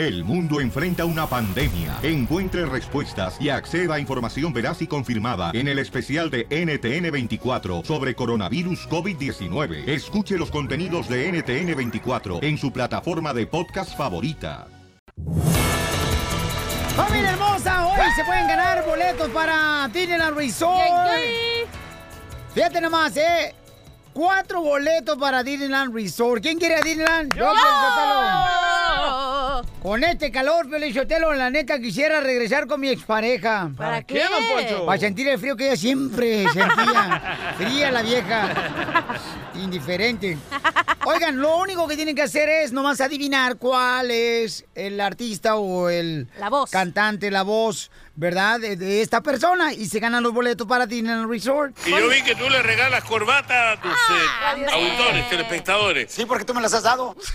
El mundo enfrenta una pandemia. Encuentre respuestas y acceda a información veraz y confirmada en el especial de NTN24 sobre coronavirus COVID-19. Escuche los contenidos de NTN24 en su plataforma de podcast favorita. ¡Familia hermosa! Hoy se pueden ganar boletos para Disneyland Resort. Fíjate nomás, ¿eh? Cuatro boletos para Disneyland Resort. ¿Quién quiere a Disneyland? Yo, Piolichotelo. Con este calor, Piolichotelo, la neta quisiera regresar con mi expareja. ¿Para qué, don Poncho? Para sentir el frío que ella siempre sentía. Fría la vieja. Indiferente. Oigan, lo único que tienen que hacer es nomás adivinar cuál es el artista o el cantante, la voz, ¿verdad? De, de esta persona. Y se ganan los boletos para Disneyland Resort. Y yo vi que tú le regalas corbata a tus eh, auditores, telespectadores. Sí, porque tú me las has dado.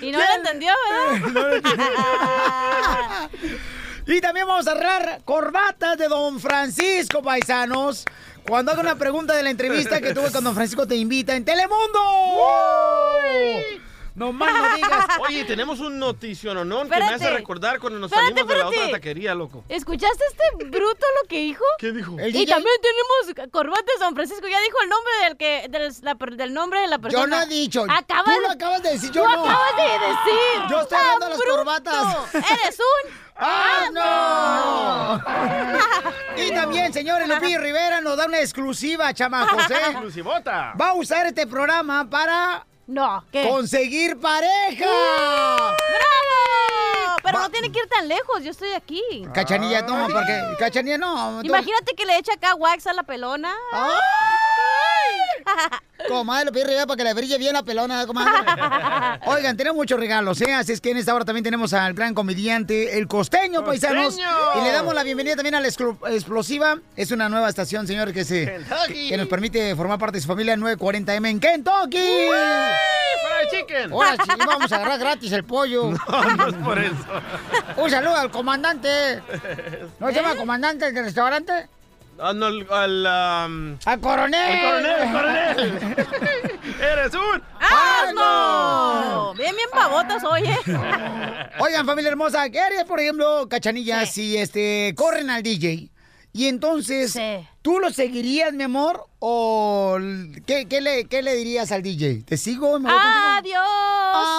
Y no lo entendió, ¿verdad? Y también vamos a cerrar corbatas de Don Francisco, paisanos. Cuando haga una pregunta de la entrevista que tuve con Don Francisco, te invita en Telemundo. No más no digas. Oye, tenemos un notición, ¿no? Que me hace recordar cuando nos Espérate, salimos de la otra taquería, loco. ¿Escuchaste este bruto lo que dijo? ¿Qué dijo? El Y DJ también tenemos corbatas, don Francisco. Ya dijo el nombre del que del, la per- del nombre de la persona. Yo no he dicho. Acabas, Tú lo acabas de decir, yo tú no. acabas de decir. Yo estoy ¡Ah, hablando de las bruto! corbatas. Eres un ¡Ah, no! y también, señores, Lupillo Rivera nos da una exclusiva, chamacos, ¿eh? Exclusivota. Va a usar este programa para No, ¿qué? conseguir pareja. ¡Bravo! Pero Va- no tiene que ir tan lejos, yo estoy aquí. Cachanilla, no, porque Cachanilla no. Imagínate que le eche acá wax a la pelona. ¡Ay! Comadre, Lupillo Rivera para que le brille bien la pelona, comadre. Oigan, tenemos muchos regalos, ¿eh? Así es que en esta hora también tenemos al gran comediante, el costeño, paisanos. ¡Costeño! Y le damos la bienvenida también a la Explosiva. Es una nueva estación, señor, que se que, que nos permite formar parte de su familia 940M en Kentucky. ¡Fried chicken! Ahora sí, vamos a agarrar gratis el pollo. No, no es por eso. Un saludo al comandante. ¿No se llama comandante del restaurante? Ah, no, al... al, um, ¡Al coronel! el coronel, el coronel. ¡Eres un... ¡Asno! Bien, bien pavotas, oye. Oigan, familia hermosa, ¿qué harías, por ejemplo, Cachanilla, Sí. si este corren al DJ? Y entonces, Sí. ¿tú lo seguirías, mi amor? ¿O qué, qué le, qué le dirías al DJ? ¿Te sigo? ¿Me voy? Adiós,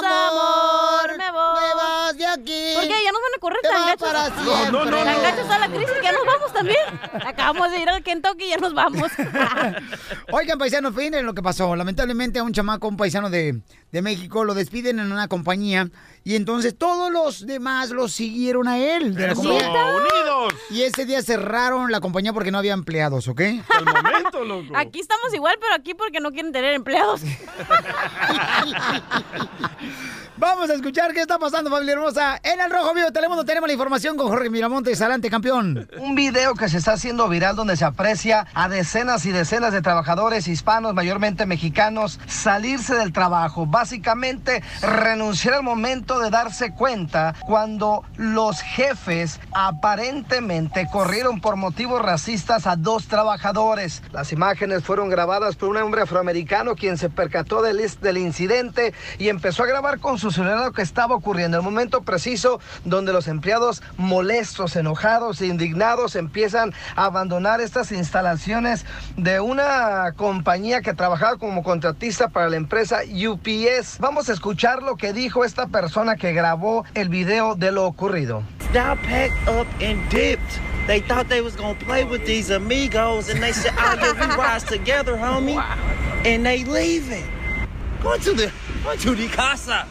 amor, me voy. Me vas de aquí. ¿Por qué? Ya nos van a correr tan gachos. para siempre. no, no, Tan gachos a la crisis ya nos vamos también. Acabamos de ir al Kentucky y ya nos vamos. Oigan, paisanos, miren lo que pasó. Lamentablemente a un chamaco, un paisano de, de México, lo despiden en una compañía y entonces todos los demás lo siguieron a él. De la. ¡Unidos! Y ese día cerraron la compañía porque no había empleados, ¿ok? Al momento, loco. Aquí estamos igual, pero aquí porque no quieren tener empleados. Vamos a escuchar qué está pasando, familia hermosa. En el Rojo Vivo Telemundo tenemos la información con Jorge Miramontes. Adelante, campeón. Un video que se está haciendo viral donde se aprecia a decenas y decenas de trabajadores hispanos, mayormente mexicanos, salirse del trabajo. Básicamente renunciar al momento de darse cuenta cuando los jefes aparentemente corrieron por motivos racistas a dos trabajadores. Las imágenes fueron grabadas por un hombre afroamericano quien se percató del, del incidente y empezó a grabar con su celular lo que estaba ocurriendo. El momento preciso donde los empleados molestos, enojados e indignados empiezan a abandonar estas instalaciones de una compañía que trabajaba como contratista para la empresa UPS. Vamos a escuchar lo que dijo esta persona que grabó el video de lo ocurrido. Now packed up and dipped. They thought they was gonna play with these amigos, and they said, "Oh yeah, we rise together, homie," and they leaving. Going to the, going to the casa.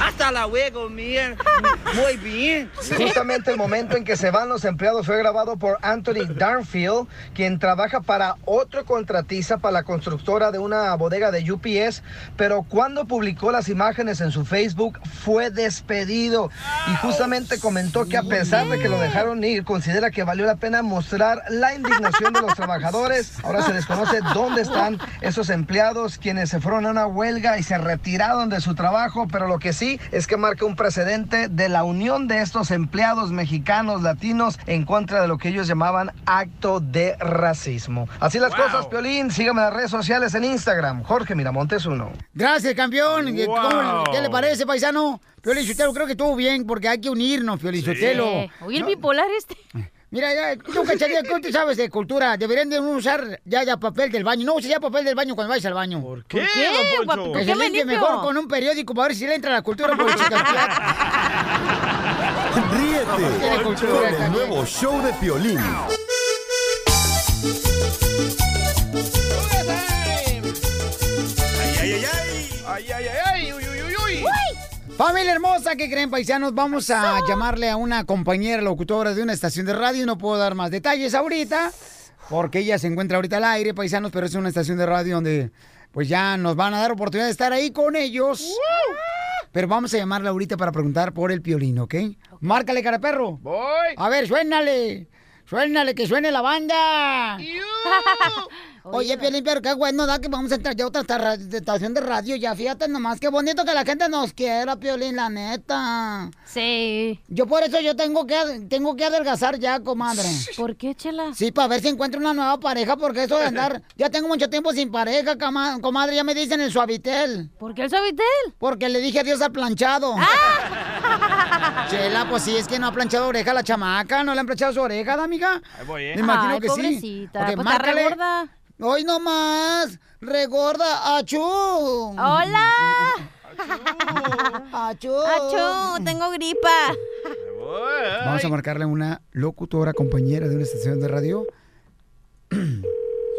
Hasta luego, man. Muy bien. Justamente el momento en que se van los empleados fue grabado por Anthony Darnfield, quien trabaja para otro contratista para la constructora de una bodega de UPS, pero cuando publicó las imágenes en su Facebook fue despedido y justamente comentó que a pesar de que lo dejaron ir, considera que valió la pena mostrar la indignación de los trabajadores. Ahora se desconoce dónde están esos empleados quienes se fueron a una huelga y se retiraron de su trabajo, pero lo que sí es que marca un precedente de la unión de estos empleados mexicanos latinos en contra de lo que ellos llamaban acto de racismo. Así las cosas, Piolín. Sígame en las redes sociales en Instagram, Jorge Miramontes uno. Gracias, campeón. ¿Qué- Wow. cómo- ¿Qué le parece, paisano? Piolín creo que estuvo bien porque hay que unirnos, Piolín Sotelo. Oye, el bipolar este. Mira, ya, tú, cacharilla, ¿qué tú sabes de cultura? Deberían de usar ya, ya papel del baño. No uses ya papel del baño cuando vayas al baño. ¿Por qué, ¿Por qué, don Poncho? Que ¿Por se qué me limpie mejor con un periódico para ver si le entra la cultura por. Ríete Tiene cultura con el nuevo show de Piolín. Familia hermosa, ¿qué creen, paisanos? Vamos a llamarle a una compañera locutora de una estación de radio. No puedo dar más detalles ahorita, porque ella se encuentra ahorita al aire, paisanos, pero es una estación de radio donde pues ya nos van a dar oportunidad de estar ahí con ellos. Pero vamos a llamarla ahorita para preguntar por el piolín, ¿ok? Márcale, cara perro. Voy. A ver, suénale. Suénale, que suene la banda. Oye, Piolín, pero qué bueno, da que vamos a entrar ya a otra esta- estación de radio. Ya fíjate nomás, qué bonito que la gente nos quiera, Piolín, la neta. Sí. Yo por eso yo tengo que, tengo que adelgazar ya, comadre. ¿Por qué, chela? Sí, para ver si encuentro una nueva pareja, porque eso de andar... ya tengo mucho tiempo sin pareja, comadre, ya me dicen el suavitel. ¿Por qué el suavitel? Porque le dije adiós al planchado. Chela, pues sí, es que no ha planchado oreja la chamaca, no le han planchado su oreja, ¿da, amiga? Ahí voy, ¿eh? Me imagino Ay, que pobrecita, sí. pues está márcale. regorda. Hoy no más, regorda, achú. ¡Hola! Achú. ¡Achú! Tengo gripa. Vamos a marcarle una locutora compañera de una estación de radio.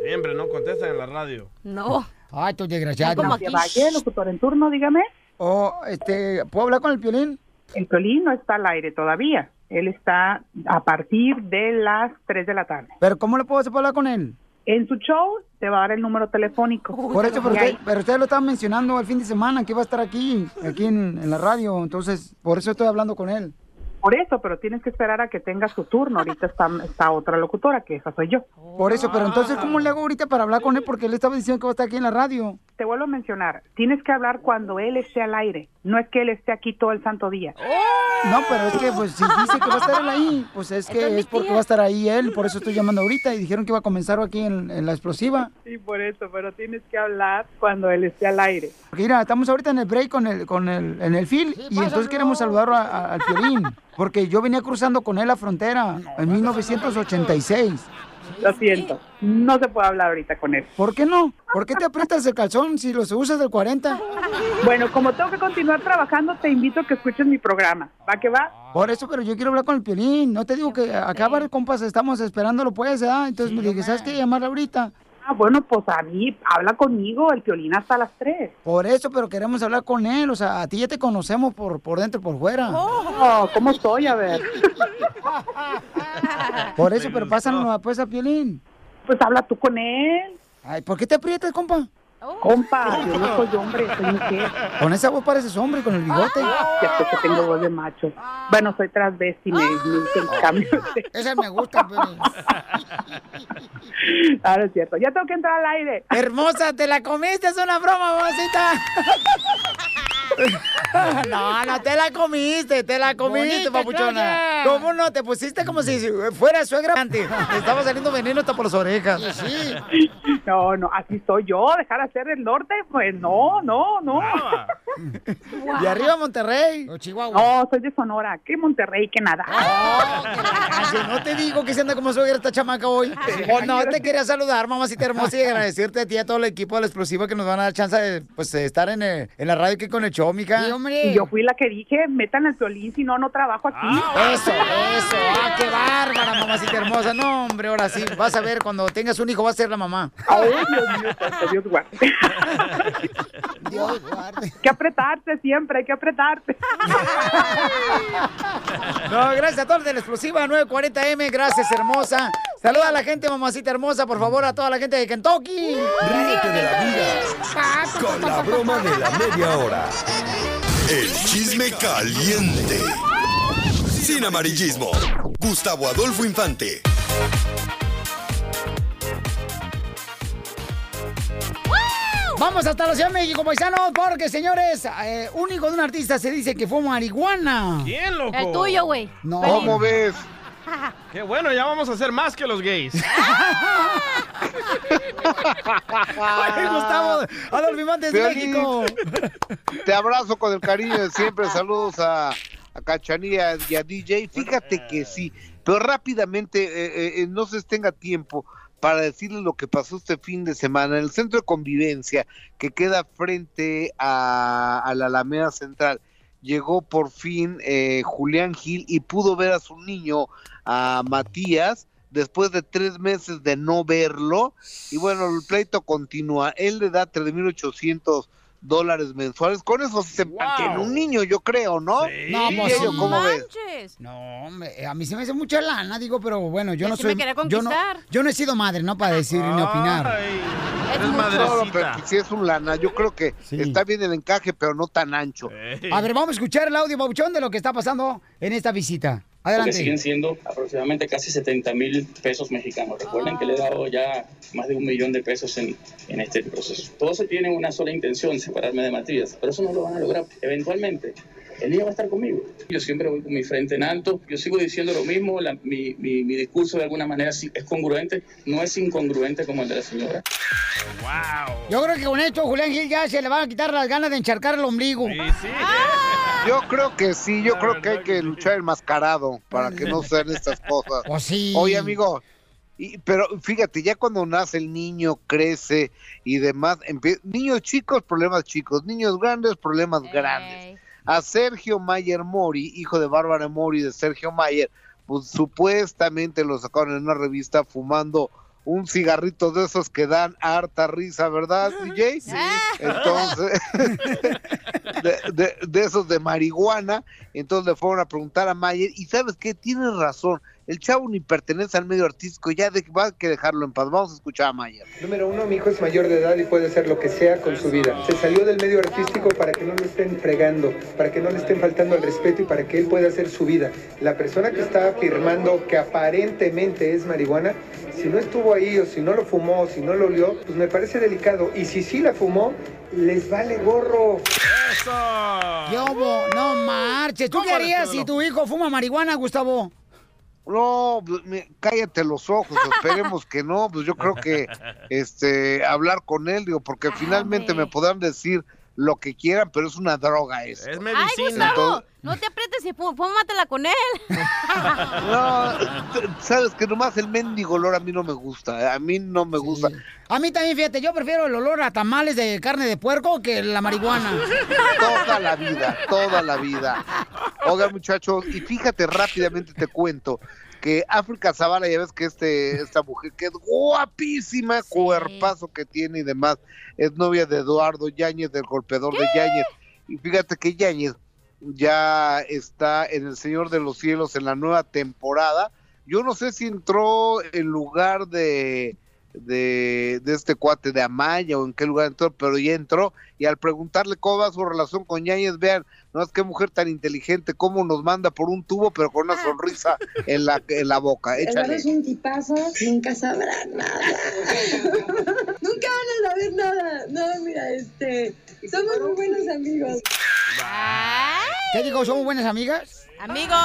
Siempre no contestan en la radio. No. Ay, tú desgraciado. como aquí. Valle, locutor en turno, dígame. Oh, este, ¿puedo hablar con el piolín? El Piolín no está al aire todavía. Él está a partir de las 3 de la tarde. Pero ¿cómo le puedo hacer para hablar con él? En su show te va a dar el número telefónico. Por eso, pero usted, pero usted lo estaba mencionando el fin de semana que iba a estar aquí, aquí en, en la radio. Entonces, por eso estoy hablando con él. Por eso, pero tienes que esperar a que tenga su turno. Ahorita está, está otra locutora, que esa soy yo. Por eso, pero entonces, ¿cómo le hago ahorita para hablar con él? Porque él estaba diciendo que va a estar aquí en la radio. Te vuelvo a mencionar, tienes que hablar cuando él esté al aire. No es que él esté aquí todo el santo día. No, pero es que, pues, si dice que va a estar él ahí, pues es que es porque va a estar ahí él. Por eso estoy llamando ahorita. Y dijeron que iba a comenzar aquí en, en la explosiva. Sí, por eso, pero tienes que hablar cuando él esté al aire. Porque mira, estamos ahorita en el break con el, con el, en el fil y entonces queremos saludar a- a- al Piolín. Porque yo venía cruzando con él la frontera en 1986. Lo siento, no se puede hablar ahorita con él. ¿Por qué no? ¿Por qué te aprietas el calzón si los usas del 40? Bueno, como tengo que continuar trabajando, te invito a que escuches mi programa. ¿Va que va? Por eso, pero yo quiero hablar con el Piolín. No te digo que acá varios compas estamos esperándolo, pues, ¿verdad? Entonces me dije, ¿sabes qué? Llamarle ahorita. Ah, bueno, pues a mí, habla conmigo, el violín hasta las 3. Por eso, pero queremos hablar con él. O sea, a ti ya te conocemos por, por dentro y por fuera. Oh, ¿cómo soy? A ver. Por eso, pero pásanos pues a Piolín. Pues habla tú con él. Ay, ¿por qué te aprietas, compa? Compa, yo no soy hombre, soy mujer. Con esa voz pareces hombre, con el bigote. Ya sé que tengo voz de macho. Bueno, soy transvesti, me, me hice el cambio. Esa me gusta, Piolín. Ahora es cierto. Ya tengo que entrar al aire. Hermosa, te la comiste, es una broma, mamacita. No, no te la comiste, te la comiste, Bonita papuchona. ¿Cómo no? Te pusiste como si fuera suegra. Te estaba saliendo veneno hasta por las orejas. Sí. No, no, así soy yo. Dejar hacer el norte, pues no, no, no. Y arriba Monterrey. O Chihuahua. No, soy de Sonora. Que Monterrey, que nada. Ay, no te digo que se anda como suegra esta chamaca hoy. O no, te quería saludar, mamacita hermosa, y agradecerte a ti y a todo el equipo de la explosiva que nos van a dar chance de, pues, de estar en, el- en la radio aquí con el show, mija. Y yo fui la que dije, metan el violín, si no, no trabajo aquí. Eso, eso. Ah, qué bárbara, mamacita hermosa. No, hombre, ahora sí. Vas a ver, cuando tengas un hijo, va a ser la mamá. Ay, Dios mío, Dios guarde. Dios guarde. Hay que apretarte siempre, hay que apretarte. No, gracias a todos de la explosiva 940M. Gracias, hermosa. Saluda a la gente, mamacita hermosa, por favor, a toda la gente de Kentucky. Ríete de la vida con la broma de la media hora. El chisme caliente. Sin amarillismo. Gustavo Adolfo Infante. Vamos hasta la Ciudad de México, paisanos, porque, señores, eh, único de un artista se dice que fue marihuana. ¿Quién, loco? El tuyo, güey. No. ¿Cómo ves? Qué bueno, ya vamos a hacer más que los gays. Ay, Gustavo, Adolfo Montes de México. Te abrazo con el cariño de siempre. Saludos a, a Cachanía y a DJ. Fíjate que sí, pero rápidamente, eh, eh, no se tenga tiempo para decirles lo que pasó este fin de semana en el centro de convivencia que queda frente a, a la Alameda Central. Llegó por fin eh, Julián Gil y pudo ver a su niño, a Matías, después de tres meses de no verlo. Y bueno, el pleito continúa. Él le da 3.800 dólares mensuales. Con eso se mantiene un niño, yo creo, ¿no? No, pues, sí. ¿cómo ves? Manches. No, hombre, a mí se me hace mucha lana, digo, pero bueno, yo Que no sí soy. me yo, no, conquistar. yo no he sido madre, ¿no? Para decir ni opinar. Es No, mucho. pero si es un lana, yo creo que está bien el encaje, pero no tan ancho. A ver, vamos a escuchar el audio, Babuchón, de lo que está pasando en esta visita. Porque Adelante. siguen siendo aproximadamente casi 70 mil pesos mexicanos. Recuerden que le he dado ya más de un millón de pesos en, en este proceso. Todos tienen una sola intención, separarme de Matías, pero eso no lo van a lograr. Eventualmente, el niño va a estar conmigo. Yo siempre voy con mi frente en alto. Yo sigo diciendo lo mismo. la- mi, mi- mi discurso de alguna manera sí es congruente. No es incongruente como el de la señora. Yo creo que con esto Julián Gil ya se le van a quitar las ganas de encharcar el ombligo. Yo creo que sí, yo creo que hay que luchar enmascarado para que no sean estas cosas. Pues sí. Oye, amigo, y, pero fíjate, ya cuando nace el niño, crece y demás, niños chicos, problemas chicos, niños grandes, problemas grandes. A Sergio Mayer Mori, hijo de Bárbara Mori de Sergio Mayer, pues supuestamente lo sacaron en una revista fumando un cigarrito de esos que dan harta risa, ¿verdad, DJ? Entonces, de, de- de esos de marihuana, entonces le fueron a preguntar a Mayer, y sabes qué, tienes razón, el chavo ni pertenece al medio artístico, ya de, va a que dejarlo en paz, vamos a escuchar a Mayer. Número uno, mi hijo es mayor de edad y puede hacer lo que sea con su vida. Se salió del medio artístico para que no le estén fregando, para que no le estén faltando al respeto y para que él pueda hacer su vida. La persona que está afirmando que aparentemente es marihuana, si no estuvo ahí o si no lo fumó o si no lo olió, pues me parece delicado. Y si sí la fumó, les vale gorro. ¿Qué hubo? No marches. ¿Tú qué harías si tu hijo fuma marihuana, Gustavo? No, pues, me- cállate los ojos, esperemos que no, pues yo creo que este hablar con él, digo, porque finalmente me podrán decir lo que quieran, pero es una droga eso. Es Ay, Gustavo, no te aprietes y fúmatela con él. No, sabes que nomás el mendigo olor a mí no me gusta, eh, a mí no me gusta. A mí también, fíjate, yo prefiero el olor a tamales de carne de puerco que la marihuana. Toda la vida, toda la vida. Oiga, muchachos, y fíjate rápidamente te cuento que África Zavala, ya ves que este, esta mujer que es guapísima, cuerpazo que tiene y demás, es novia de Eduardo Yáñez, del golpeador de Yáñez. Y fíjate que Yáñez ya está en El Señor de los Cielos en la nueva temporada. Yo no sé si entró en lugar de, de, de este cuate de Amaya o en qué lugar entró, pero ya entró. Y al preguntarle cómo va su relación con Yáñez, vean, no es que mujer tan inteligente, cómo nos manda por un tubo, pero con una sonrisa en la, en la boca. Échale. es un tipazo, nunca sabrán nada. nunca van a saber nada. No, mira, este, somos muy buenos amigos. ¿Qué digo? ¿Somos buenas amigas? Amigo.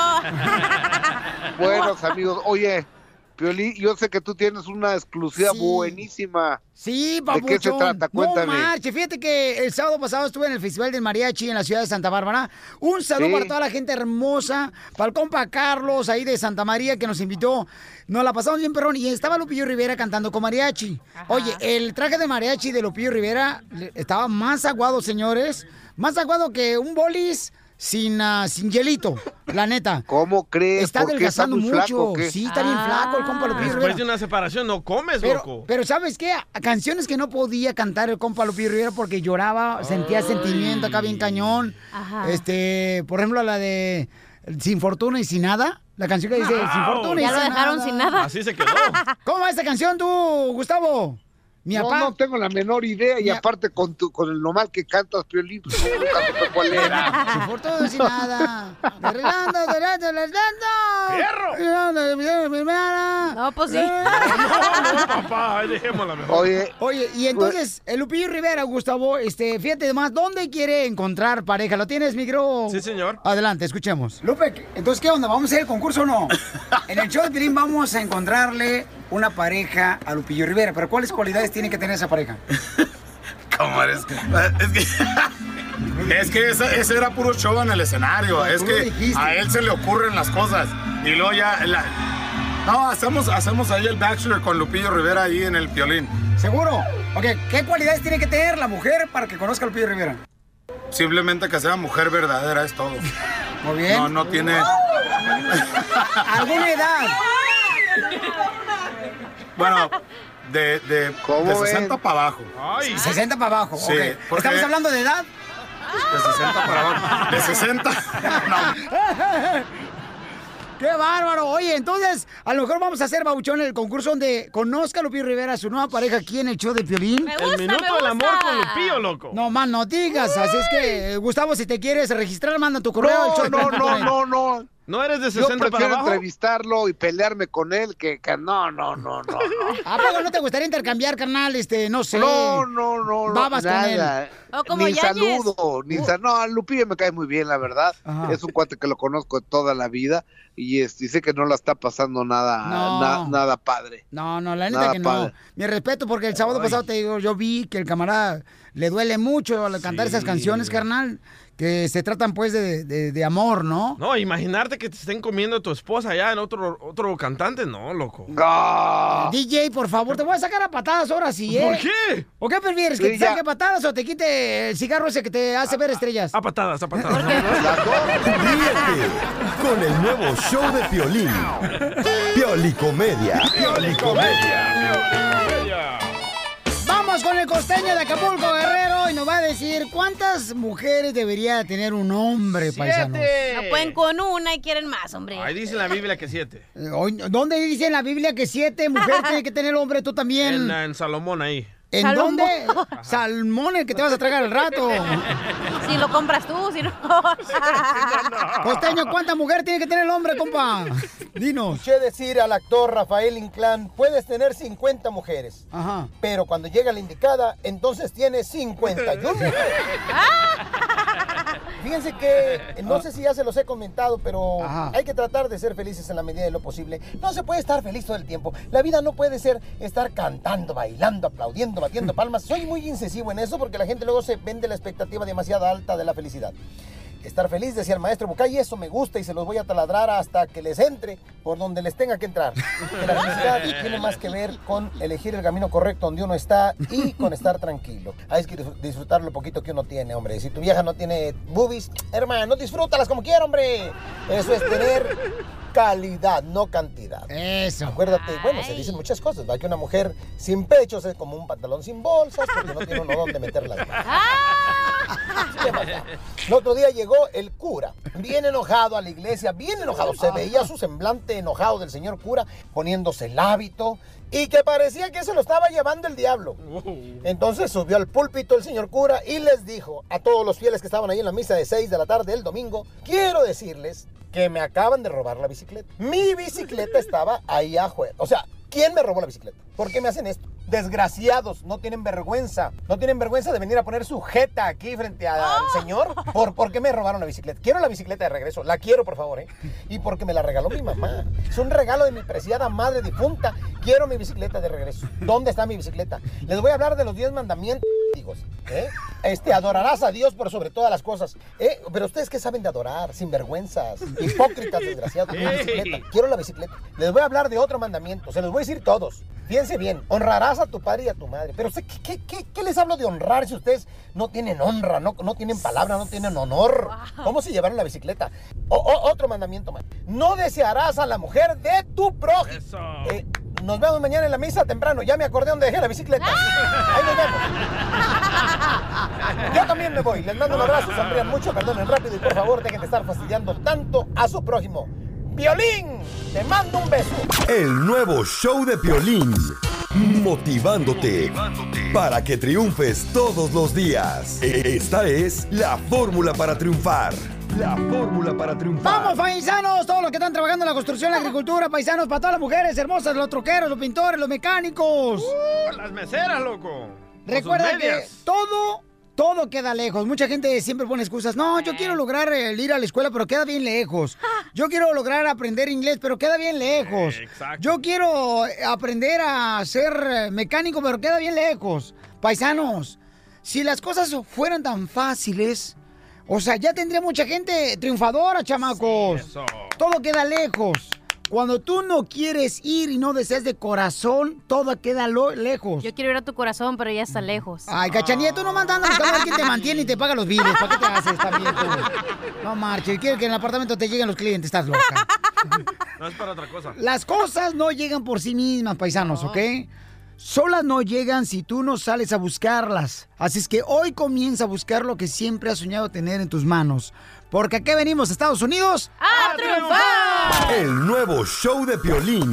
Buenos amigos. Oye, Pioli, yo sé que tú tienes una exclusiva buenísima. Sí, ¿De qué se papuchón. trata? Cuéntame. No marche, fíjate que el sábado pasado estuve en el Festival del Mariachi en la ciudad de Santa Bárbara. Un saludo Sí. para toda la gente hermosa, para el compa Carlos ahí de Santa María que nos invitó. Nos la pasamos bien, perrón. Y estaba Lupillo Rivera cantando con mariachi. Oye, el traje de mariachi de Lupillo Rivera estaba más aguado, señores. Más aguado que un bolis sin, ah, sin hielito, la neta. ¿Cómo crees? Está ¿Por qué? ¿Está adelgazando flaco mucho. Sí, está bien flaco el compa Lupillo Rivera. Después de una separación no comes, Pero, loco. pero ¿sabes qué? Canciones que no podía cantar el compa Lupillo Rivera porque lloraba, sentía sentimiento acá bien cañón. Ajá. Este, por ejemplo, la de Sin Fortuna y Sin Nada. La canción que dice Sin Fortuna y Ya lo Sin dejaron Nada. sin nada. Así se quedó. ¿Cómo va esta canción tú, Gustavo? Mi no, papá- no tengo la menor idea y aparte con tu, con el normal que cantas, Piolín, pues, nunca supe cuál era. Por todo sin nada. Arreglando, arreglando, arreglando. No, pues sí. No, papá, ahí dejémosla mejor. Oye, Oye, y entonces, el Lupillo Rivera, Gustavo, este, fíjate además, ¿dónde quiere encontrar pareja? ¿Lo tienes, micro? Sí, señor. Adelante, escuchemos. Lupe, entonces, ¿qué onda? ¿Vamos a hacer el concurso o no? En el show de Piolín vamos a encontrarle una pareja a Lupillo Rivera, pero ¿cuáles cualidades tiene que tener esa pareja? ¿Cómo eres? Es que, es que ese, ese era puro show en el escenario. Es que a él se le ocurren las cosas. Y luego ya. la- no, hacemos, hacemos ahí el Bachelor con Lupillo Rivera ahí en el violín. ¿Seguro? Ok, ¿qué cualidades tiene que tener la mujer para que conozca a Lupillo Rivera? Simplemente que sea mujer verdadera, es todo. Muy bien. No, no tiene. ¿Alguna edad? Bueno, de, de, ¿Cómo de ven? 60 para abajo. Ay, 60 para abajo. Sí, ok. porque- ¿Estamos hablando de edad? De 60 para abajo. De 60. ¡Qué bárbaro! Oye, entonces, a lo mejor vamos a hacer, Babuchón, el concurso donde conozca a Lupillo Rivera, su nueva pareja aquí en el show de Piolín. Me gusta, el minuto me del amor con Lupillo, loco. No, más no digas. Así es que, Gustavo, si te quieres registrar, manda tu correo al show No, no, no, no, no. ¿No eres de Yo 60 para prefiero abajo? entrevistarlo y pelearme con él que, que no, no, no, no, no. ¿A poco no te gustaría intercambiar, carnal? Este, no sé. No, no, no, no. Babas con él. nada. O como ni saludo, ni sa- No, a Lupillo me cae muy bien, la verdad. Ajá. Es un cuate que lo conozco de toda la vida y, este, y sé que no la está pasando nada, No. na- nada padre. No, no, la neta Nada que no. Mi respeto, porque el sábado pasado te digo, yo vi que el camarada le duele mucho al cantar esas canciones, carnal, que se tratan pues de, de- de amor, ¿no? No, imaginarte que te estén comiendo a tu esposa allá en otro, otro cantante. No, loco. DJ, por favor, te voy a sacar a patadas ahora sí, ¿eh? ¿Por qué? ¿O qué prefieres? ¿Que Sí, te ya. saque patadas o te quite el cigarro ese que te hace ver estrellas? A patadas, a patadas. Ríete con el nuevo show de Piolín. Piolicomedia. Vamos con el costeño de Acapulco, Guerrero, y nos va a decir cuántas mujeres debería tener un hombre, paisano. No pueden con una y quieren más, hombre. Ahí dice en la Biblia que siete. Eh, ¿Dónde dice en la Biblia que siete mujeres tiene que tener hombre? Tú también. En, en Salomón ahí. ¿En Salomón. dónde? Salmón, el que te vas a tragar al rato. Si lo compras tú, si no. Costeño, ¿cuántas mujeres tiene que tener el hombre, compa? Dinos. Escuché decir al actor Rafael Inclán, puedes tener 50 mujeres, Ajá. pero cuando llega la indicada, entonces tienes 51 mujeres. Fíjense que, eh, no sé si ya se los he comentado, pero Ajá. hay que tratar de ser felices en la medida de lo posible. No se puede estar feliz todo el tiempo. La vida no puede ser estar cantando, bailando, aplaudiendo, batiendo palmas. Soy muy incisivo en eso porque la gente luego se vende la expectativa demasiado alta de la felicidad. Estar feliz, decía el maestro Bucay, eso me gusta y se los voy a taladrar hasta que les entre por donde les tenga que entrar. Que la felicidad tiene más que ver con elegir el camino correcto donde uno está y con estar tranquilo. Hay que dis- disfrutar lo poquito que uno tiene, hombre. Si tu vieja no tiene boobies, hermano, disfrútalas como quiera, hombre. Eso es tener calidad, no cantidad. Eso. Acuérdate, bueno, se dicen muchas cosas. Va que una mujer sin pechos es como un pantalón sin bolsas porque no tiene uno dónde meter las manos. ¿Qué da? El otro día llegó el cura, bien enojado a la iglesia, bien enojado. Se veía su semblante enojado del señor cura, poniéndose el hábito y que parecía que se lo estaba llevando el diablo. Entonces subió al púlpito el señor cura y les dijo a todos los fieles que estaban ahí en la misa de 6 de la tarde el domingo, quiero decirles que me acaban de robar la bicicleta. Mi bicicleta estaba ahí a juego. O sea, ¿quién me robó la bicicleta? ¿Por qué me hacen esto? Desgraciados, no tienen vergüenza. No tienen vergüenza de venir a poner su jeta aquí frente al señor. ¿Por, ¿Por qué me robaron la bicicleta? Quiero la bicicleta de regreso. La quiero, por favor, ¿eh? Y porque me la regaló mi mamá. Es un regalo de mi preciada madre difunta. Quiero mi bicicleta de regreso. ¿Dónde está mi bicicleta? Les voy a hablar de los 10 mandamientos. ¿eh? Este, adorarás a Dios por sobre todas las cosas. ¿eh? Pero ustedes qué saben de adorar, sinvergüenzas, hipócritas, desgraciados. Quiero la bicicleta. Les voy a hablar de otro mandamiento. Se los voy a decir todos. Fíjense bien, honrarás a tu padre y a tu madre. Pero ¿qué, qué, qué- qué les hablo de honrar si ustedes no tienen honra, no, no tienen palabra, no tienen honor? ¿Cómo se llevaron la bicicleta? O- o- otro mandamiento más. No desearás a la mujer de tu prójimo. Eh, nos vemos mañana en la misa temprano. Ya me acordé dónde dejé la bicicleta. Ahí nos vemos. Yo también me voy. Les mando un abrazo, sonrían mucho, perdonen rápido y por favor dejen de estar fastidiando tanto a su prójimo. Violín, te mando un beso. El nuevo show de Piolín. motivándote para que triunfes todos los días. Esta es la fórmula para triunfar. La fórmula para triunfar. Vamos, paisanos, todos los que están trabajando en la construcción, la agricultura, paisanos, para todas las mujeres hermosas, los troqueros, los pintores, los mecánicos. Uh, las meseras, loco. Recuerda que todo, todo queda lejos. Mucha gente siempre pone excusas. No, yo quiero lograr el ir a la escuela, pero queda bien lejos. Yo quiero lograr aprender inglés, pero queda bien lejos. Yo quiero aprender a ser eh, mecánico, pero queda bien lejos. Paisanos, si las cosas fueran tan fáciles, o sea, ya tendría mucha gente triunfadora, chamacos. Todo queda lejos. Cuando tú no quieres ir y no deseas de corazón, todo queda lo- lejos. Yo quiero ir a tu corazón, pero ya está lejos. Ay, cachanilla, tú no mandas a alguien que te mantiene y te paga los biles. ¿Para qué te haces también tú? No marches, quiero que en el apartamento te lleguen los clientes, estás loca. No es para otra cosa. Las cosas no llegan por sí mismas, paisanos, ¿ok? Solas no llegan si tú no sales a buscarlas. Así es que hoy comienza a buscar lo que siempre has soñado tener en tus manos. Porque aquí venimos, Estados Unidos, ¡A triunfar! El nuevo show de Piolín.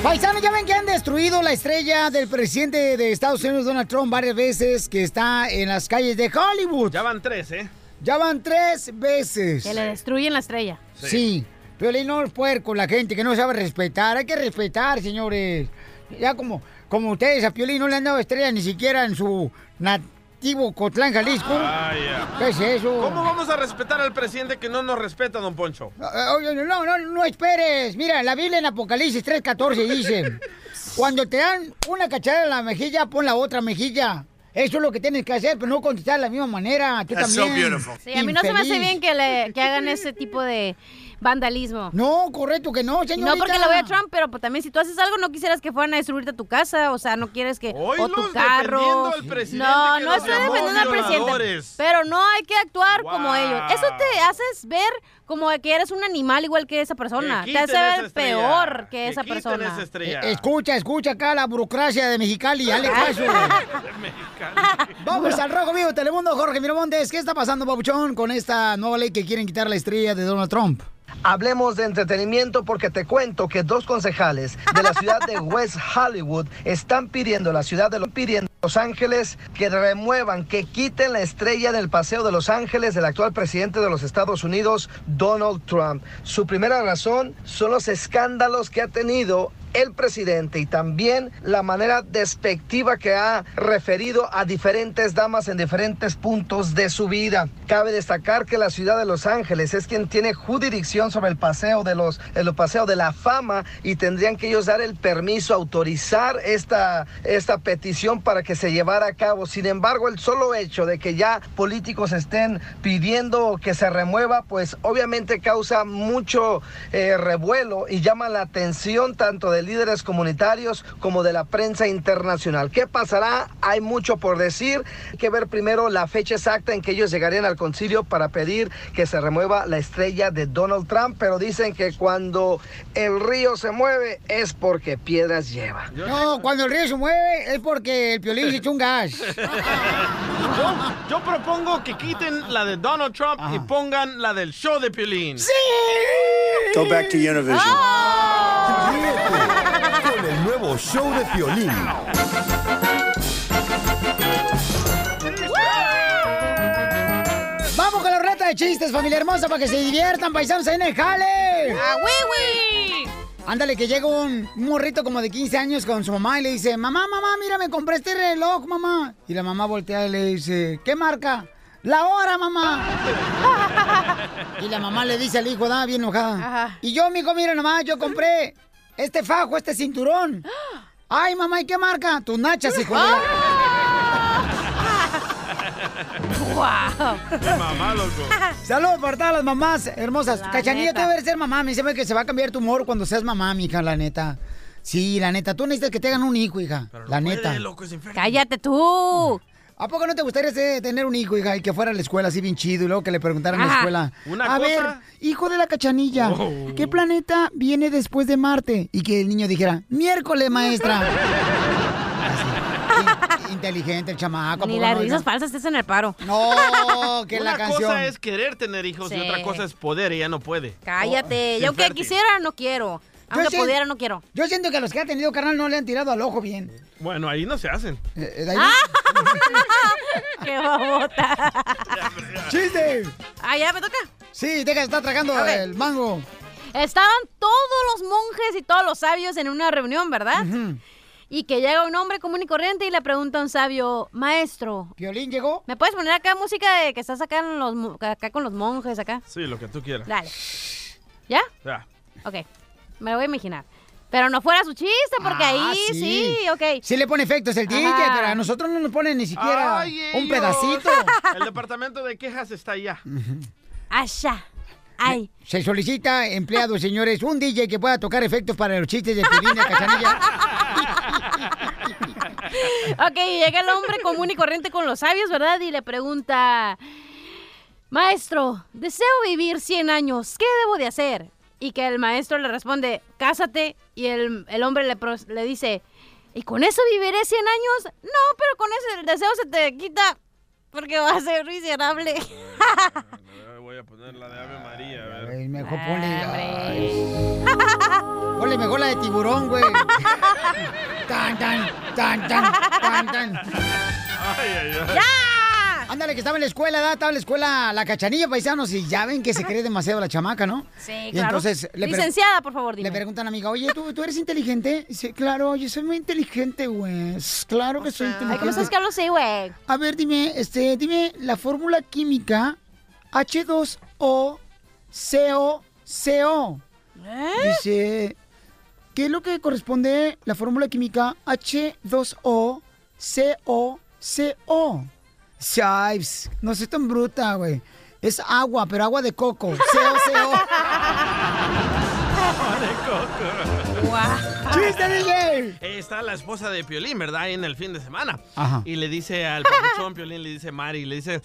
Paisanos, ya ven que han destruido la estrella del presidente de Estados Unidos, Donald Trump, varias veces, que está en las calles de Hollywood. Ya van tres, ¿eh? Ya van tres veces. Que le destruyen la estrella. Sí. Pero no es puerco la gente que no sabe respetar. Hay que respetar, señores. Ya como, como ustedes a Piolín no le han dado estrella ni siquiera en su Cotlán, Jalisco. Vaya. ¿Qué es eso? ¿Cómo vamos a respetar al presidente que no nos respeta, don Poncho? Ah, Oye, no, no, no, no esperes. Mira, la Biblia en Apocalipsis 3.14 dice, cuando te dan una cachada en la mejilla, pon la otra mejilla. Eso es lo que tienes que hacer, pero no contestar de la misma manera. Tú That's so también. beautiful. Sí, a mí no se me hace bien que, le, que hagan ese tipo de vandalismo. No, correcto que no, señorita. No porque le voy a Trump, pero pues, también si tú haces algo no quisieras que fueran a destruirte tu casa, o sea, no quieres que o tu carro. defendiendo al presidente No, que no estoy llamó defendiendo al presidente, pero no hay que actuar como ellos. Eso te haces ver como que eres un animal igual que esa persona. Que Te hace ver estrella. peor que, Que esa persona. esa estrella. Eh, escucha, escucha acá la burocracia de Mexicali, caso. Vamos al Rojo Vivo, Telemundo, Jorge Miramontes. ¿Qué está pasando, Pabuchón, con esta nueva ley que quieren quitar la estrella de Donald Trump? Hablemos de entretenimiento porque te cuento que dos concejales de la ciudad de West Hollywood están pidiendo, la ciudad de los pidiendo Los Ángeles que remuevan, que quiten la estrella del Paseo de Los Ángeles del actual presidente de los Estados Unidos, Donald Trump. Su primera razón son los escándalos que ha tenido el presidente y también la manera despectiva que ha referido a diferentes damas en diferentes puntos de su vida. Cabe destacar que la ciudad de Los Ángeles es quien tiene jurisdicción sobre el paseo de los el paseo de la fama y tendrían que ellos dar el permiso, autorizar esta esta petición para que se llevara a cabo. Sin embargo, el solo hecho de que ya políticos estén pidiendo que se remueva, pues obviamente causa mucho eh, revuelo y llama la atención tanto de líderes comunitarios como de la prensa internacional. ¿Qué pasará? Hay mucho por decir. Hay que ver primero la fecha exacta en que ellos llegarían al concilio para pedir que se remueva la estrella de Donald Trump, pero dicen que cuando el río se mueve es porque piedras lleva. No, cuando el río se mueve es porque el piolín se echó un gas. Yo, yo propongo que quiten la de Donald Trump y pongan la del show de Piolín. ¡Sí! Go back to Univision. Con el nuevo show de Piolín. Vamos con la reta de chistes, familia hermosa, para que se diviertan, paisanos, ahí en el jale. ¡Ah, wiwi! Ándale, que llega un, morrito como de 15 años con su mamá y le dice, mamá, mamá, mira, me compré este reloj, mamá. Y la mamá voltea y le dice, ¿qué marca? La hora, mamá. y la mamá le dice al hijo, da, bien enojada. Y yo, mijo, mira nomás, yo compré este fajo, este cinturón. Ay, mamá, ¿y qué marca? Tus nachas, hijo ¡Wow! Mi mamá, loco. Saludos para todas las mamás hermosas. La Cachanilla, neta. tú debes ser mamá. Me dice que se va a cambiar tu humor cuando seas mamá, mija, la neta. Sí, la neta. Tú necesitas que te hagan un hijo, hija. la neta. ¡Cállate tú! ¿A poco no te gustaría tener un hijo, hija, y que fuera a la escuela así bien chido y luego que le preguntaran en la escuela? Una a cosa- ver, hijo de la cachanilla, Oh. ¿qué planeta viene después de Marte? Y que el niño dijera, miércoles, maestra. Así. Inteligente el chamaco. ¿a Ni las no, risas falsas te hacen el paro. No, que Una la canción. cosa es querer tener hijos y otra cosa es poder, ella no puede. Cállate. Oh, aunque infértil. quisiera, no quiero. Aunque pudiera, no quiero. Yo siento que a los que ha tenido carnal no le han tirado al ojo bien. Bueno, ahí no se hacen. Eh, de ahí- ¡Qué babota! ¡Chiste! Ah, ya me toca. Sí, deja de estar tragando el mango. Estaban todos los monjes y todos los sabios en una reunión, ¿verdad? Y que llega un hombre común y corriente y le pregunta a un sabio, maestro. ¿Violín llegó? ¿Me puedes poner acá música de que estás acá, en los, mo- acá con los monjes acá? Sí, lo que tú quieras. Dale. ¿Ya? Ya. Ok. Me lo voy a imaginar. Pero no fuera su chiste, porque Ah, ahí sí. ok. Sí le pone efectos el DJ, Ajá. pero a nosotros no nos pone ni siquiera Ay, un ellos. pedacito. El departamento de quejas está allá. Allá. Ay. Se solicita empleado, señores, un DJ que pueda tocar efectos para los chistes de de Cachanilla. Ok, llega el hombre común y corriente con los sabios, ¿verdad? Y le pregunta, maestro, deseo vivir 100 años, ¿qué debo de hacer? Y que el maestro le responde, cásate. Y el, el hombre le, pros- le dice, ¿y con eso viviré 100 años? No, pero con ese el deseo se te quita porque va a ser miserable. Voy a poner la de Ave María, a ver. Ay, mejor ponle. ay. Ponle mejor la de tiburón, güey. tan, tan, tan, tan, tan, tan. Ay, ay, ay. ¡Ya! Ándale, que estaba en la escuela, ¿verdad? Estaba en la escuela la cachanilla, paisanos, y ya ven que se cree demasiado la chamaca, ¿no? Sí, Y claro. entonces le pre- Licenciada, por favor, dime. Le preguntan a amiga, oye, ¿tú, ¿tú eres inteligente? Dice, claro, yo soy muy inteligente, güey. Claro que soy inteligente. Ay, ¿cómo sabes que hablo así, güey? A ver, dime, este, dime la fórmula química H2O CO CO. ¿Eh? Dice, ¿qué es lo que corresponde la fórmula química H2O CO CO? Ps, no soy tan bruta, güey. Es agua, pero agua de coco. CO CO. ¡Chiste, DJ! Eh, Está la esposa de Piolín, ¿verdad? Ahí en el fin de semana. Ajá. Y le dice al papuchón, Piolín le dice Mari, le dice,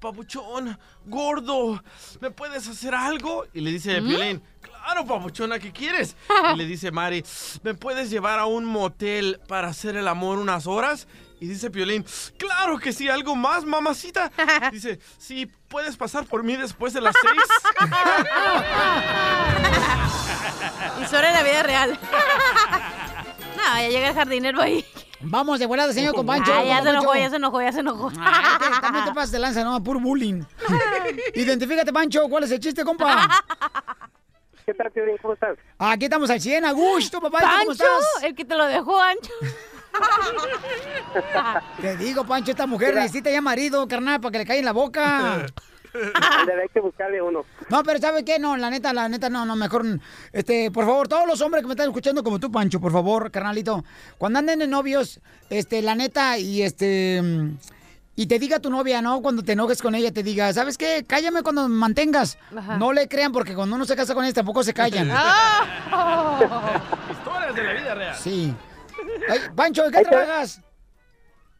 papuchón, gordo, ¿me puedes hacer algo? Y le dice ¿Mm? Piolín, claro, papuchona, ¿qué quieres? Y le dice Mari, ¿me puedes llevar a un motel para hacer el amor unas horas? Y dice Piolín, claro que sí, ¿algo más, mamacita? Dice, sí, ¿puedes pasar por mí después de las seis? Historia de la vida real. no, ya llega el jardinero ahí. Vamos de volada, señor, con Pancho. Ah, ya se enojó, Pancho. ya se enojó, ya se enojó. Ay, que también te pasas de lanza, no, puro bullying. Identifícate, Pancho, ¿cuál es el chiste, compa? ¿Qué tal, Piolín? ¿Cómo estás? Aquí estamos al 100, a gusto, papá. ¿y tú ¿Cómo Pancho, estás? el que te lo dejó ancho. Te digo, Pancho, esta mujer necesita ya marido, carnal, para que le caiga en la boca. Hay que buscarle uno. No, pero ¿sabe qué? No, la neta, la neta, no, no, mejor, este, por favor, todos los hombres que me están escuchando como tú, Pancho, por favor, carnalito, cuando anden de novios, este, la neta, y este, y te diga tu novia, ¿no? Cuando te enojes con ella, te diga, ¿sabes qué? Cállame cuando me mantengas. Ajá. No le crean porque cuando uno se casa con ella tampoco se callan. Historias de la vida real. Sí. Ay, Pancho, ¿en qué Ahí te- trabajas?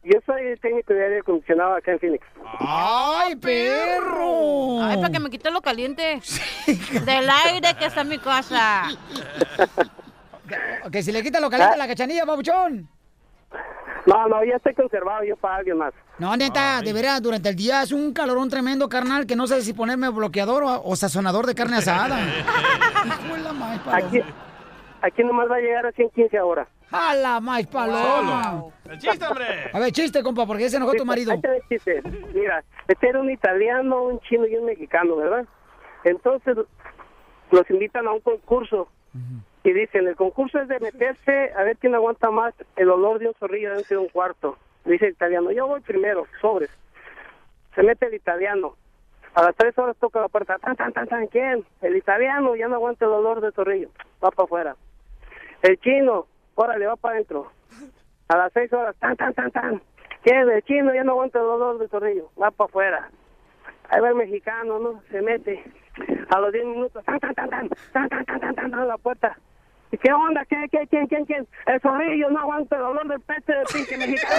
Yo soy técnico de aire acondicionado acá en Phoenix. ¡Ay, perro! Ay, para que me quite lo caliente. Del aire que está en mi casa. Que si le quita lo caliente a la cachanilla, babuchón. No, no, ya estoy conservado yo para alguien más. No, neta, de veras, durante el día es un calorón tremendo, carnal, que no sé si ponerme bloqueador o, o sazonador de carne asada. Hijo de la paloma. Aquí, aquí nomás va a llegar a 115 ahora. ¡A la maíz paloma! ¡El chiste, hombre! A ver, chiste, compa, porque ya se enojó tu marido. Chiste. Mira, este era un italiano, un chino y un mexicano, ¿verdad? Entonces los invitan a un concurso y dicen, el concurso es de meterse a ver quién aguanta más el olor de un zorrillo dentro de un cuarto. Dice el italiano, yo voy primero, sobres. Se mete el italiano. A las tres horas toca la puerta. Tan, tan, tan, tan. ¿Quién? El italiano ya no aguanta el olor de zorrillo. Va para afuera. El chino, órale, va para adentro. A las seis horas, tan, tan, tan, tan. ¿Quién? El chino ya no aguanta el olor de zorrillo. Va para afuera. Ahí va el mexicano, ¿no? Se mete. A los diez minutos, tan, tan, tan, tan, tan, tan, tan, tan, tan, tan, la puerta. ¿Y qué onda? ¿Qué, qué, quién, quién, quién? El zorrillo no aguanta el olor del peste del pinche mexicano.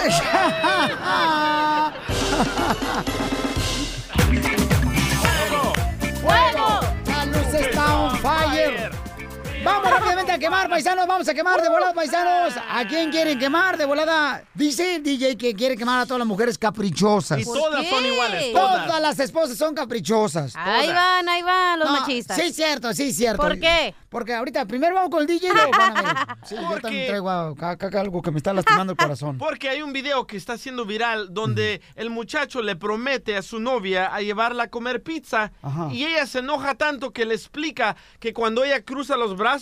¡Fuego! La luz está on fire. Vamos rápidamente a quemar, paisanos? Vamos a quemar de volada, paisanos. ¿A quién quieren quemar de volada? Dice el DJ que quiere quemar a todas las mujeres caprichosas. Y todas son iguales, todas. Todas las esposas son caprichosas. Ahí van, ahí van los No, machistas. Sí, cierto, sí, cierto. ¿Por qué? Porque ahorita primero vamos con el DJ y luego van a ver. Sí, yo también traigo acá- algo que me está lastimando el corazón. Porque hay un video que está haciendo viral donde el muchacho le promete a su novia a llevarla a comer pizza Ajá. y ella se enoja tanto que le explica que cuando ella cruza los brazos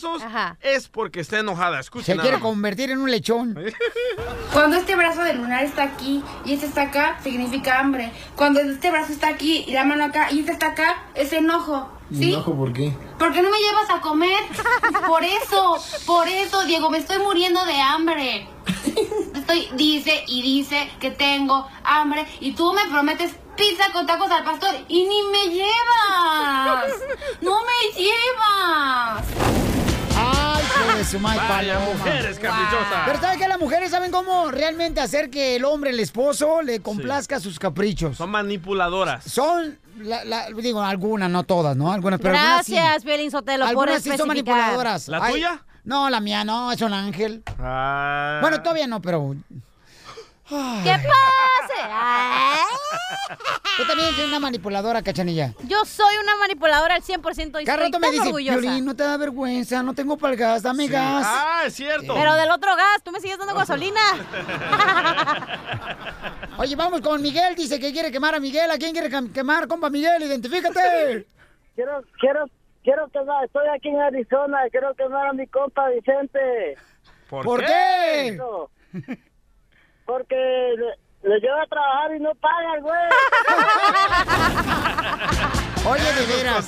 es porque está enojada. Escuchen. Se quiere nada convertir en un lechón. Cuando este brazo del lunar está aquí y este está acá, significa hambre. Cuando este brazo está aquí y la mano acá y este está acá, es enojo. ¿Sí? por qué? ¿Por qué no me llevas a comer? Por eso, por eso, Diego, me estoy muriendo de hambre. Estoy, dice y dice que tengo hambre y tú me prometes pizza con tacos al pastor y ni me llevas. No me llevas. Su madre, Vaya, paloma. mujeres caprichosas. Pero ¿saben que Las mujeres saben cómo realmente hacer que el hombre, el esposo, le complazca sus caprichos. Son manipuladoras. Son, la- la- digo, algunas, no todas, ¿no? Algunas, pero algunas sí. Gracias, Piolín Sotelo, por Algunas sí son especificar. manipuladoras. ¿La Ay, tuya? No, la mía no, es un ángel. Ah. Bueno, todavía no, pero... ¿Qué pase? Ay. Tú también eres una manipuladora, cachanilla. Yo soy una manipuladora al 100% y Cada estoy me dice, orgullosa. No te da vergüenza, no tengo para el gas, dame gas. Ah, es cierto. Pero del otro gas, tú me sigues dando gasolina. Oye, vamos con Miguel, dice que quiere quemar a Miguel. ¿A quién quiere quemar, compa Miguel? Identifícate. Quiero, quiero, quiero quemar, estoy aquí en Arizona, quiero quemar a mi compa Vicente. ¿Por, ¿Por qué? Porque le, le llevo a trabajar y no paga, güey. Oye, de veras.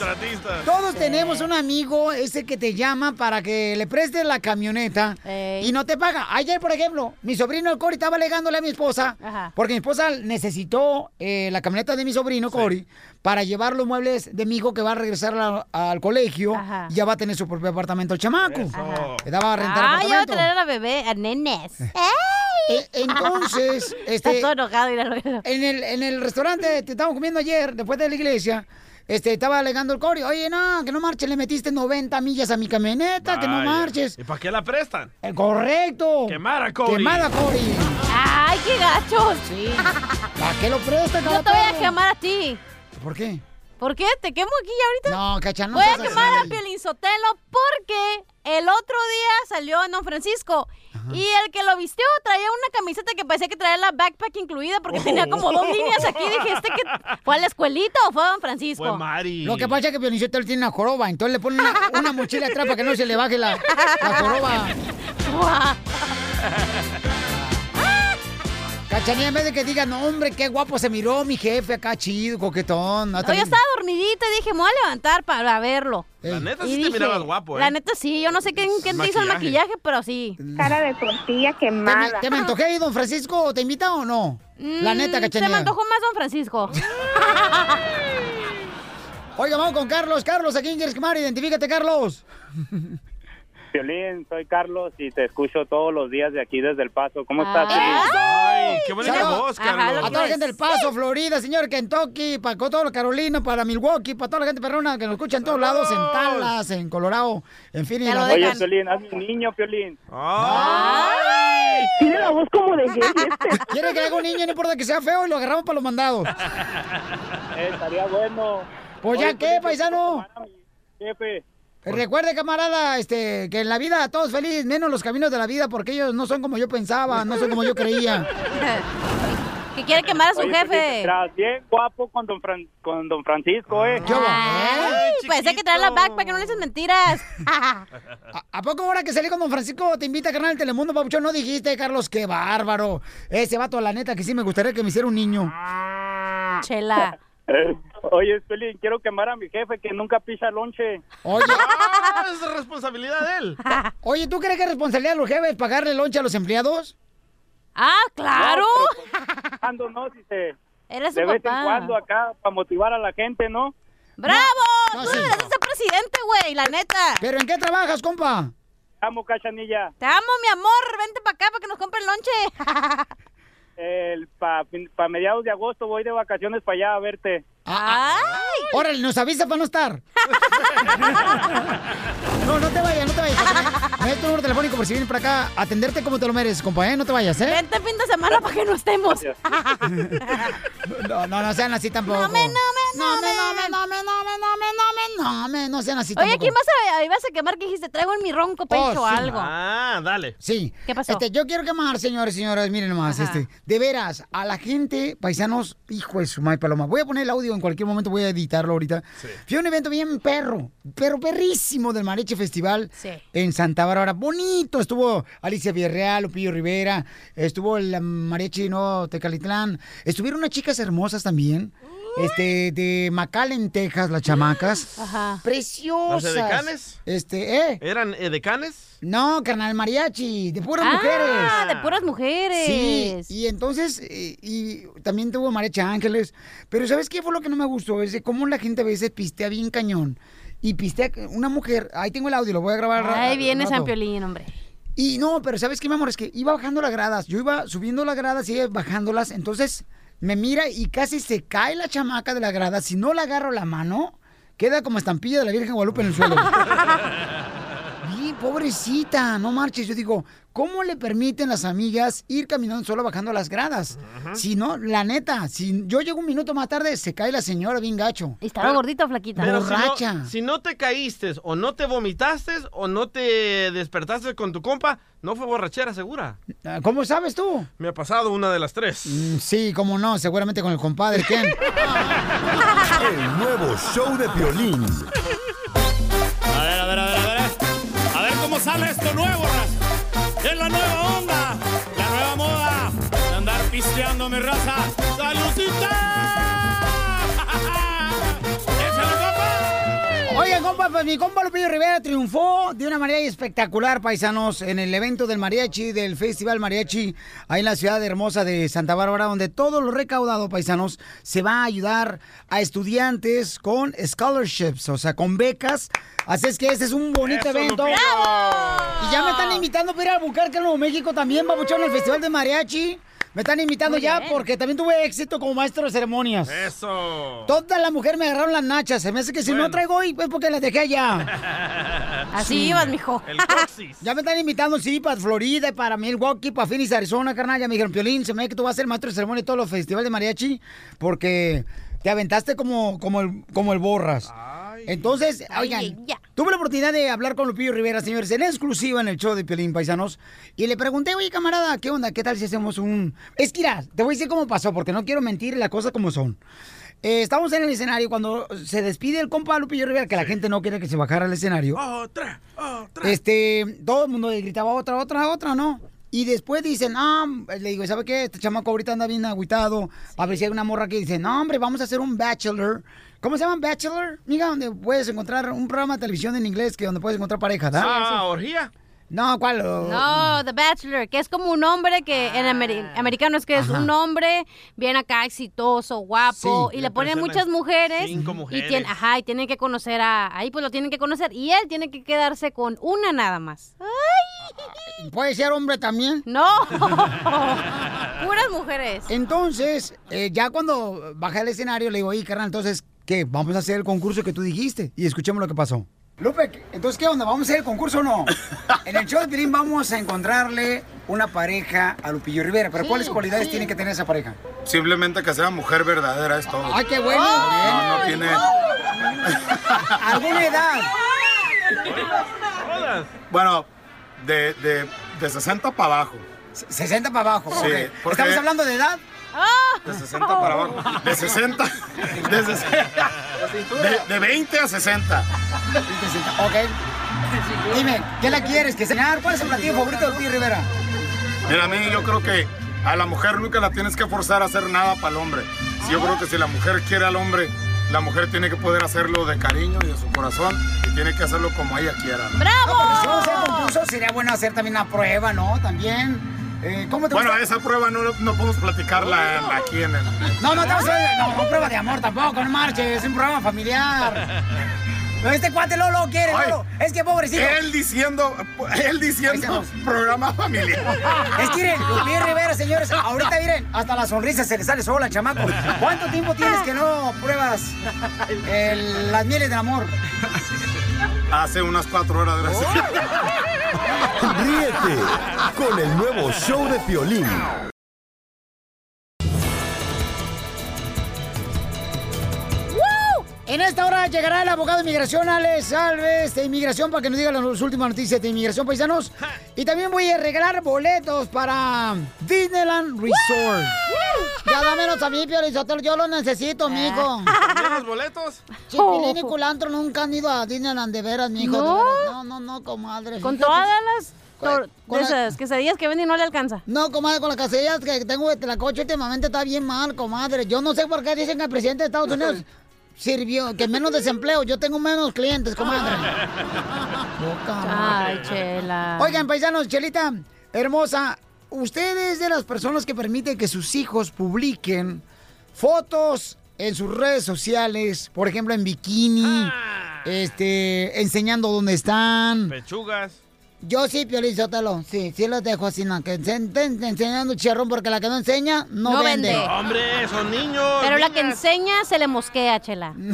Todos tenemos un amigo ese que te llama para que le prestes la camioneta y no te paga. Ayer, por ejemplo, mi sobrino el Cory estaba alegándole a mi esposa, Ajá. porque mi esposa necesitó eh, la camioneta de mi sobrino Cory para llevar los muebles de mi hijo que va a regresar a- al colegio Ajá. y ya va a tener su propio apartamento el chamaco. Le daba a rentar Ah, yo voy a apartamento. traer a la bebé, a nenes. E- entonces, Está este, todo enojado, en el, en el restaurante que estábamos comiendo ayer, después de la iglesia, este, estaba alegando el Cory, oye, no, que no marches, le metiste 90 millas a mi camioneta, que no marches. ¿Y para qué la prestan? Eh, correcto. Quemar a Cory. Quemada, Cory. ¡Ay, qué gachos! Sí. ¿Para qué lo presta, Yo te voy a quemar a ti. ¿Por qué? ¿Por qué? ¿Te quemo aquí ahorita? No, cacha, no Voy a quemar a. Piolín Sotelo porque el otro día salió en Don Francisco y el que lo vistió traía una camiseta que parecía que traía la backpack incluida porque tenía como dos líneas aquí. Dije, ¿este que fue a la escuelita o fue a Don Francisco? Fue Mari. Lo que pasa es que Pioniceto tiene una joroba, entonces le ponen una, una mochila atrás para que no se le baje la, la joroba. Cachanilla, en vez de que diga, no, hombre, qué guapo se miró mi jefe acá, chido, coquetón. No, yo estaba dormidita y dije, me voy a levantar para verlo. La neta Y sí te dije, mirabas guapo, ¿eh? La neta sí, yo no sé quién, quién te hizo el Maquillaje. pero sí. Cara de tortilla ¿Te, quemada. te me antojé ahí, don Francisco? ¿Te invita o no? La neta, Mm, Se cachanilla. me antojó más Don Francisco. Oiga, vamos con Carlos. Carlos, ¿a quién quieres quemar? Identifícate, Carlos. Violín, soy Carlos y te escucho todos los días de aquí desde El Paso. ¿Cómo estás. Piolín? Ay, qué bonita Saludos. voz, Ajá, Carlos. lo A toda la gente del Paso, Florida, señor, Kentucky, para todos los Carolinas, para Milwaukee, para toda la gente perrona que nos escucha en todos lados, en Dallas, en Colorado, en fin. Oye, dejan. Piolín, hazme un niño, Piolín. Ay. Tiene la voz como de gay este. Quiere que haga un niño, no importa que sea feo, y lo agarramos para los mandados. Eh, estaría bueno. Pues ya Oye, qué, Piolín, paisano. Jefe, Recuerde, camarada, este, que en la vida todos felices, menos los caminos de la vida, porque ellos no son como yo pensaba, no son como yo creía. que quiere quemar a su oye, jefe. Tras bien guapo con don, Fran- con don Francisco, ¿eh? ¿Qué hubo, eh? Ay, pensé que traía la backpack, que no le dices mentiras. ¿A, a poco ahora que salí con don Francisco te invita a carnal el Telemundo, papuchón? No dijiste, Carlos, qué bárbaro. Ese vato, la neta, que sí me gustaría que me hiciera un niño. Chela. Oye, Piolín, quiero quemar a mi jefe que nunca pisa lonche. Oye, Ah, es responsabilidad de él. oye, ¿tú crees que es responsabilidad de los jefes pagarle lonche a los empleados? Ah, claro. No, pero, pues, cuando no, si se... Eres su De vez papá. en cuando acá, para motivar a la gente, ¿no? ¡Bravo! No, Tú sí. deberías ser presidente, güey, la neta. ¿Pero en qué trabajas, compa? Amo, Cachanilla. Te amo, mi amor. Vente para acá para que nos compre el lonche. El, para mediados de agosto voy de vacaciones para allá a verte. Ay, Órale, nos avisa para no estar. No, no te vayas, no te vayas. Me tu número telefónico por si vienes para acá a atenderte como te lo mereces, compa, ¿eh? No te vayas, ¿eh? Vente fin de semana para que no estemos. No, no, no sean así tampoco. No me, no me, no me, no me, no me, no me, no me, no sean así Oye, tampoco. ¿quién vas a, ibas a quemar que dijiste? Traigo en mi ronco pecho Oh, sí. algo. Ah, dale. Sí. ¿Qué pasó? Este, yo quiero quemar, señores y señoras, miren nomás, Ajá. este, de veras, a la gente, paisanos, hijo de su madre paloma. Voy a poner el audio en cualquier momento, voy a editarlo ahorita. Fui a un evento bien perro, pero perrísimo del Mariachi Festival Sí. en Santa Bárbara. Bonito, estuvo Alicia Villarreal, Lupillo Rivera, estuvo el Mariachi no Tecalitlán, estuvieron unas chicas hermosas también. Este, de McAllen, Texas, las chamacas. Ajá. Preciosas. ¿Los edecanes? Este, ¿eh? ¿Eran edecanes? No, carnal, mariachi, de puras Ah, mujeres. de puras mujeres. Sí, y entonces, eh, y también tuvo mariachi ángeles. Pero ¿sabes qué fue lo que no me gustó? Es de cómo la gente a veces pistea bien cañón. Y pistea una mujer, ahí tengo el audio, lo voy a grabar. ra- Ahí viene. San Piolín, hombre. Y no, pero ¿sabes qué, mi amor? Es que iba bajando las gradas. Yo iba subiendo las gradas y bajándolas. Entonces me mira y casi se cae la chamaca de la grada. Si no le agarro la mano, queda como estampilla de la Virgen Guadalupe en el suelo. Pobrecita, no marches. Yo digo, ¿cómo le permiten las amigas ir caminando solo bajando las gradas? Si no, la neta, si yo llego un minuto más tarde, se cae la señora bien gacho. ¿Estaba gordita o flaquita? Pero si no- Borracha. Si no, te caíste, o no te vomitaste, o no te despertaste con tu compa, no fue borrachera segura. Ah, ¿Cómo sabes tú? Me ha pasado una de las tres. Mm, Sí, cómo no, seguramente con el compadre Ken. El nuevo show de Piolín. Sale esto nuevo, raza. Es la nueva onda, la nueva moda de andar pisteando mi raza. ¡Salucita! Compa! Pues mi compa Lupillo Rivera triunfó de una manera espectacular, paisanos, en el evento del mariachi, del Festival Mariachi, ahí en la ciudad hermosa de Santa Bárbara, donde todo lo recaudado, paisanos, se va a ayudar a estudiantes con scholarships, o sea, con becas. Así es que este es un bonito Eso, evento. Lupillo. Y ya me están invitando para ir a Bucarque, Nuevo México, también, babuchón, al Festival de Mariachi. Me están invitando Muy ya bien. porque también tuve éxito como maestro de ceremonias. Eso. Todas las mujeres me agarraron las nachas. Se me hace que si no traigo hoy, pues porque las dejé allá. Así ibas, mijo. El coxis. Ya me están invitando, sí, para Florida, y para Milwaukee, para Phoenix, Arizona, carnal. Ya me dijeron, Piolín, se me ve que tú vas a ser maestro de ceremonia de todos los festivales de mariachi, porque te aventaste como, como, el, como el borras. Entonces, oigan, tuve la oportunidad de hablar con Lupillo Rivera, señores, en exclusiva en el show de Piolín Paisanos, y le pregunté, oye, camarada, ¿qué onda? ¿Qué tal si hacemos un...? Es que, mira, te voy a decir cómo pasó, porque no quiero mentir las cosas como son. Eh, estamos en el escenario cuando se despide el compa Lupillo Rivera, que la gente no quiere que se bajara al escenario. Otra, otra. Este, todo el mundo le gritaba otra, otra, otra, ¿no? Y después dicen, ah, le digo, ¿sabe qué? Este chamaco ahorita anda bien agüitado. A ver si hay una morra que dice, no, hombre, vamos a hacer un bachelor. ¿Cómo se llama bachelor? Mira, donde puedes encontrar un programa de televisión en inglés que donde puedes encontrar pareja, ¿da? Ah, orgía. No, ¿cuál? No, The Bachelor, que es como un hombre que en ameri- americano es que es Ajá. un hombre bien acá exitoso, guapo, Sí. y Le ponen muchas mujeres. cinco Y mujeres. tiene, ajá, y tienen que conocer a, ahí pues lo tienen que conocer, y él tiene que quedarse con una nada más. ¿Puede ser hombre también? No, puras mujeres. Entonces, eh, ya cuando bajé al escenario, le digo, oye, carnal, entonces, ¿qué? Vamos a hacer el concurso que tú dijiste. Y escuchemos lo que pasó. Lupe, entonces, ¿qué onda? ¿Vamos a hacer el concurso o no? En el show de Piolín vamos a encontrarle una pareja a Lupillo Rivera. ¿Pero Sí, cuáles cualidades sí. tiene que tener esa pareja? Simplemente que sea mujer verdadera, es todo. ¡Ay, qué bueno! No, no tiene. ¿Alguna edad? Bueno, de, de, de 60 para abajo. 60 para abajo. Sí, ok. porque- ¿Estamos hablando de edad? De 60 para abajo. De 60. De, 60, de, de 20 a 60. Ok. Dime, ¿qué la quieres? ¿Que cenar? ¿Cuál es el platillo favorito de Lupillo Rivera? Mira, a mí yo creo que a la mujer nunca la tienes que forzar a hacer nada para el hombre. Si yo creo que si la mujer quiere al hombre, la mujer tiene que poder hacerlo de cariño y de su corazón y tiene que hacerlo como ella quiera. ¿no? No, porque si vamos a hacer concurso, sería bueno hacer también una prueba, ¿no? También. Eh, ¿Cómo te Bueno, gusta? esa prueba no, no podemos platicarla aquí en el... No, no, estamos no, no, prueba de amor tampoco, no marches, es un programa familiar. Este cuate Lolo quiere, Ay, Lolo. Es que pobrecito. Él diciendo, él diciendo programa familiar. Es que miren, Lupillo Rivera, señores, ahorita miren, hasta la sonrisa se le sale sola chamaco. ¿Cuánto tiempo tienes que no pruebas el- las mieles del amor? Hace unas cuatro horas, gracias. Ríete con el nuevo show de Piolín. En esta hora llegará el abogado de inmigración, Alex Alves, de inmigración, para que nos diga las últimas noticias de inmigración, paisanos. Y también voy a regalar boletos para Disneyland Resort. Ya dámelos a mí, Piolizotelo, yo los necesito, mijo. ¿Tienes los boletos? Chipilín y culantro nunca han ido a Disneyland de veras, mijo. ¿No? No, no, no, comadre. Con todas las Con de la- esas quesadillas que venden y no le alcanza. No, comadre, con las casillas que tengo de Tlacoche últimamente está bien mal, comadre. Yo no sé por qué dicen que el presidente de Estados Unidos sirvió, que menos desempleo. Yo tengo menos clientes, comadre. Ay, chela. Oigan, paisanos, Chelita, hermosa, ¿usted es de las personas que permiten que sus hijos publiquen fotos en sus redes sociales, por ejemplo, en bikini, este, enseñando dónde están? Pechugas. Yo sí, Piolín Sotelo, sí, sí los dejo así, no, que estén estén enseñando chicharrón porque la que no enseña no, No vende. vende. Hombre, son niños. Pero la que enseña se le mosquea, chela.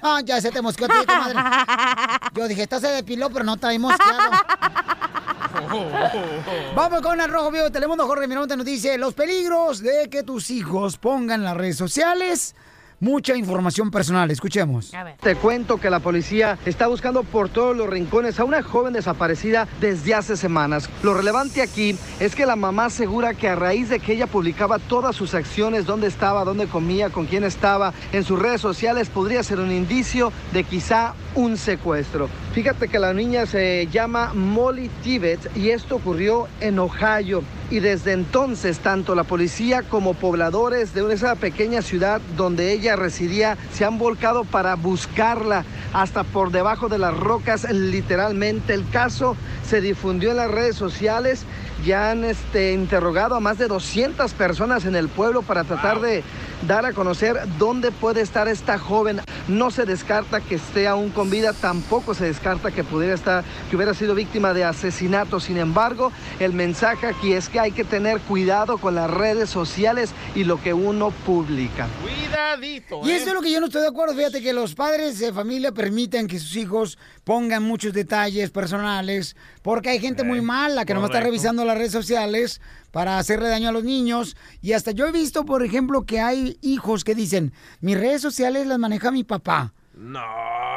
Ah, ya se te mosqueó a ti, comadre. Yo dije, esta se depiló, pero no trae mosqueado. Vamos con el Rojo Vivo de Telemundo. Jorge Miramonte nos dice los peligros de que tus hijos pongan las redes sociales mucha información personal. Escuchemos. Te cuento que la policía está buscando por todos los rincones a una joven desaparecida desde hace semanas. Lo relevante aquí es que la mamá asegura que a raíz de que ella publicaba todas sus acciones, dónde estaba, dónde comía, con quién estaba, en sus redes sociales, podría ser un indicio de quizá un secuestro. Fíjate que la niña se llama Molly Tibet y esto ocurrió en Ohio. Y desde entonces, tanto la policía como pobladores de esa pequeña ciudad donde ella residía se han volcado para buscarla hasta por debajo de las rocas, literalmente. El caso se difundió en las redes sociales. Ya han este, interrogado a más de 200 personas en el pueblo para tratar de dar a conocer dónde puede estar esta joven. No se descarta que esté aún con vida, tampoco se descarta que pudiera estar, que hubiera sido víctima de asesinato. Sin embargo, el mensaje aquí es que hay que tener cuidado con las redes sociales y lo que uno publica. Cuidadito. Y ¿eh? eso es lo que yo no estoy de acuerdo. Fíjate que los padres de familia permiten que sus hijos pongan muchos detalles personales, porque hay gente muy mala que nomás está correcto. revisando las redes sociales para hacerle daño a los niños. Y hasta yo he visto, por ejemplo, que hay hijos que dicen, mis redes sociales las maneja mi papá. No,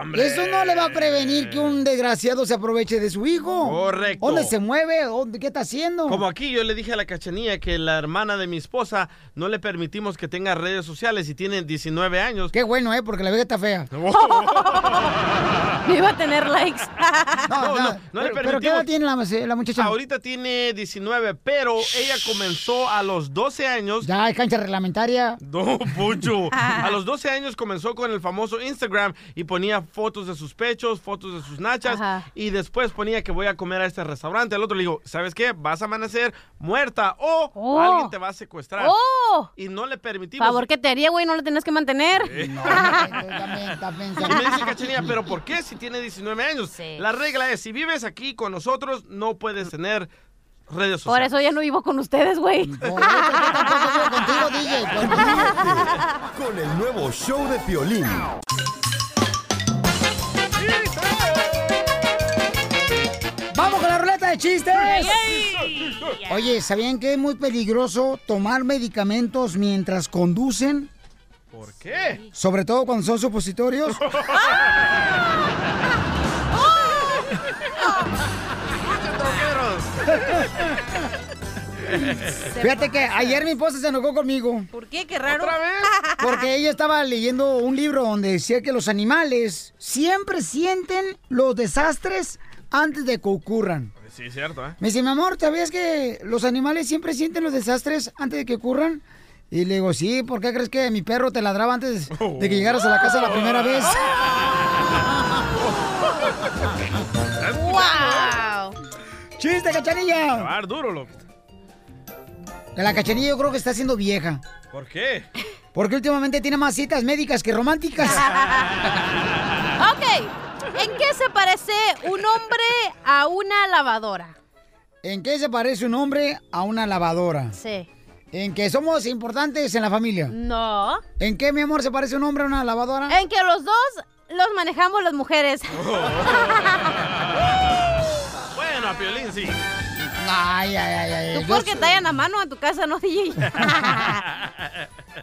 hombre. Eso no le va a prevenir que un desgraciado se aproveche de su hijo. Correcto. ¿Dónde se mueve? ¿Dónde- ¿Qué está haciendo? Como aquí yo le dije a la cachanilla que la hermana de mi esposa no le permitimos que tenga redes sociales y tiene 19 años. Qué bueno, ¿eh? Porque la vieja está fea. Iba a tener likes. No, no, no le pero, pero ¿qué edad permitimos. tiene la, la muchacha? Ahorita tiene 19, pero ella comenzó a los 12 años. Ya hay cancha reglamentaria. No, Poncho. A los 12 años comenzó con el famoso Instagram y ponía fotos de sus pechos, fotos de sus nachas Ajá. y después ponía que voy a comer a este restaurante. Al otro le digo, ¿sabes qué? Vas a amanecer muerta o Oh. alguien te va a secuestrar. ¡Oh! Y no le permitimos. Favor que te haría, güey, no lo tenés que mantener. Y me dice Cachanilla, ¿pero por qué si tiene 19 años? La regla es, si vives aquí con nosotros, no puedes tener redes Por sociales. eso ya no vivo con ustedes, güey. contigo, DJ. Con el nuevo show de Piolín. Chistes! Oye, ¿sabían que es muy peligroso tomar medicamentos mientras conducen? ¿Por qué? Sobre todo cuando son supositorios. Fíjate que ayer mi esposa se enojó conmigo. ¿Por qué? Qué raro. Porque ella estaba leyendo un libro donde decía que los animales siempre sienten los desastres antes de que ocurran. Sí, es cierto, ¿eh? Me dice, mi amor, ¿sabías que los animales siempre sienten los desastres antes de que ocurran? Y le digo, sí, ¿por qué crees que mi perro te ladraba antes de que llegaras a la casa la primera vez? ¡Wow! ¡Chiste, cachanilla! Va a dar duro, loco. La cachanilla yo creo que está siendo vieja. ¿Por qué? Porque últimamente tiene más citas médicas que románticas. Ok, ¿En qué se parece un hombre a una lavadora? ¿En qué se parece un hombre a una lavadora? Sí. ¿En que somos importantes en la familia? No. ¿En qué, mi amor, se parece un hombre a una lavadora? En que los dos los manejamos las mujeres. Bueno, Piolín sí. Ay, ay, ay, ay. Tú porque soy- tallan a mano a tu casa, ¿no, DJ?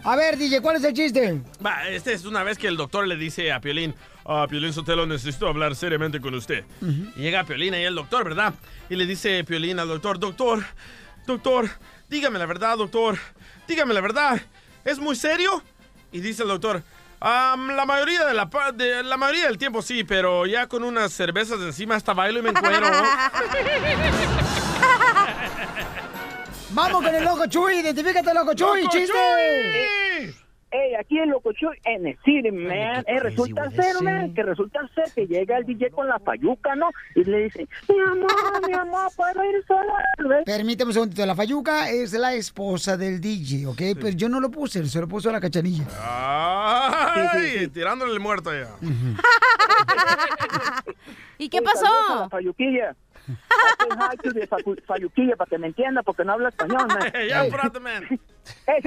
A ver, DJ, ¿cuál es el chiste? Va, este es una vez que el doctor le dice a Piolín, ah, Piolín Sotelo, necesito hablar seriamente con usted. Y llega Piolín ahí el doctor, ¿verdad? Y le dice Piolín al doctor, doctor, doctor, dígame la verdad, doctor, dígame la verdad, ¿es muy serio? Y dice el doctor, "Am, la mayoría de la, de la mayoría del tiempo sí, pero ya con unas cervezas encima hasta bailo y me encuero. Vamos con el loco Chuy, identifícate, loco Chuy, ¡Loco chiste. Ey, aquí el loco Chuy en el city, man. Eh, resulta ser, man, que resulta ser que llega el DJ con la payuca, ¿no? Y le dice, mi amor, mi amor, ¿puedo ir sola? ¿Ves? Permíteme un segundito, la Fayuca es la esposa del DJ, ¿ok? Pues yo no lo puse, se lo puso a la cachanilla. Ay, tirándole el muerto ya. ¿Y qué pasó? La payuquilla. Fayuquilla para que me entienda porque no habla español, man. Ya, apúrate, man. Eh,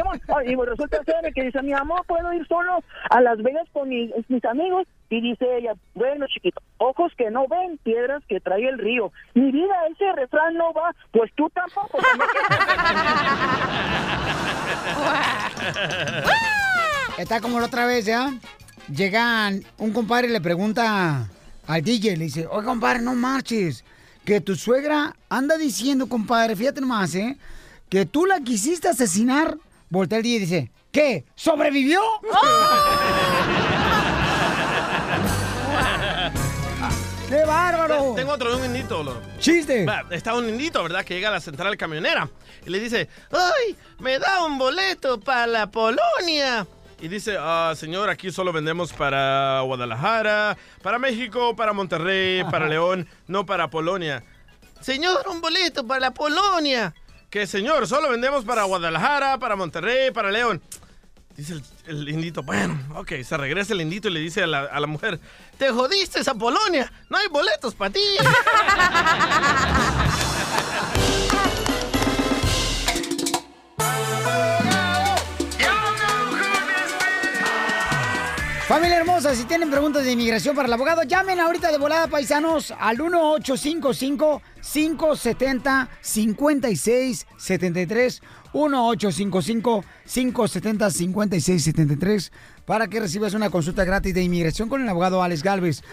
y bueno, resulta ser que dice, mi amor, ¿puedo ir solo a Las Vegas con mis, mis amigos? Y dice ella, bueno, chiquito, ojos que no ven, piedras que trae el río. Mi vida, ese refrán no va, pues tú tampoco. Está como la otra vez, ¿ya? Llegan, un compadre le pregunta al DJ, le dice, oye, compadre, no marches, que tu suegra anda diciendo, compadre, fíjate nomás, ¿eh? Que tú la quisiste asesinar. Voltea el DJ y dice, ¿qué? ¿Sobrevivió? ¡Qué bárbaro! Tengo otro de un indito, loco. ¡Chiste! Está un indito, ¿verdad? Que llega a la central camionera y le dice, ¡ay! Me da un boleto para la Polonia. Y dice, ah, señor, aquí solo vendemos para Guadalajara, para México, para Monterrey, para León, no para Polonia. Señor, un boleto para la Polonia. Que señor, solo vendemos para Guadalajara, para Monterrey, para León. Dice el, el indito, bueno, ok, se regresa el indito y le dice a la, a la mujer, te jodiste esa Polonia, no hay boletos para ti. Familia hermosa, si tienen preguntas de inmigración para el abogado, llamen ahorita de volada, paisanos, al 1-855-570-5673. 1-855-570-5673 para que recibas una consulta gratis de inmigración con el abogado Alex Galvez.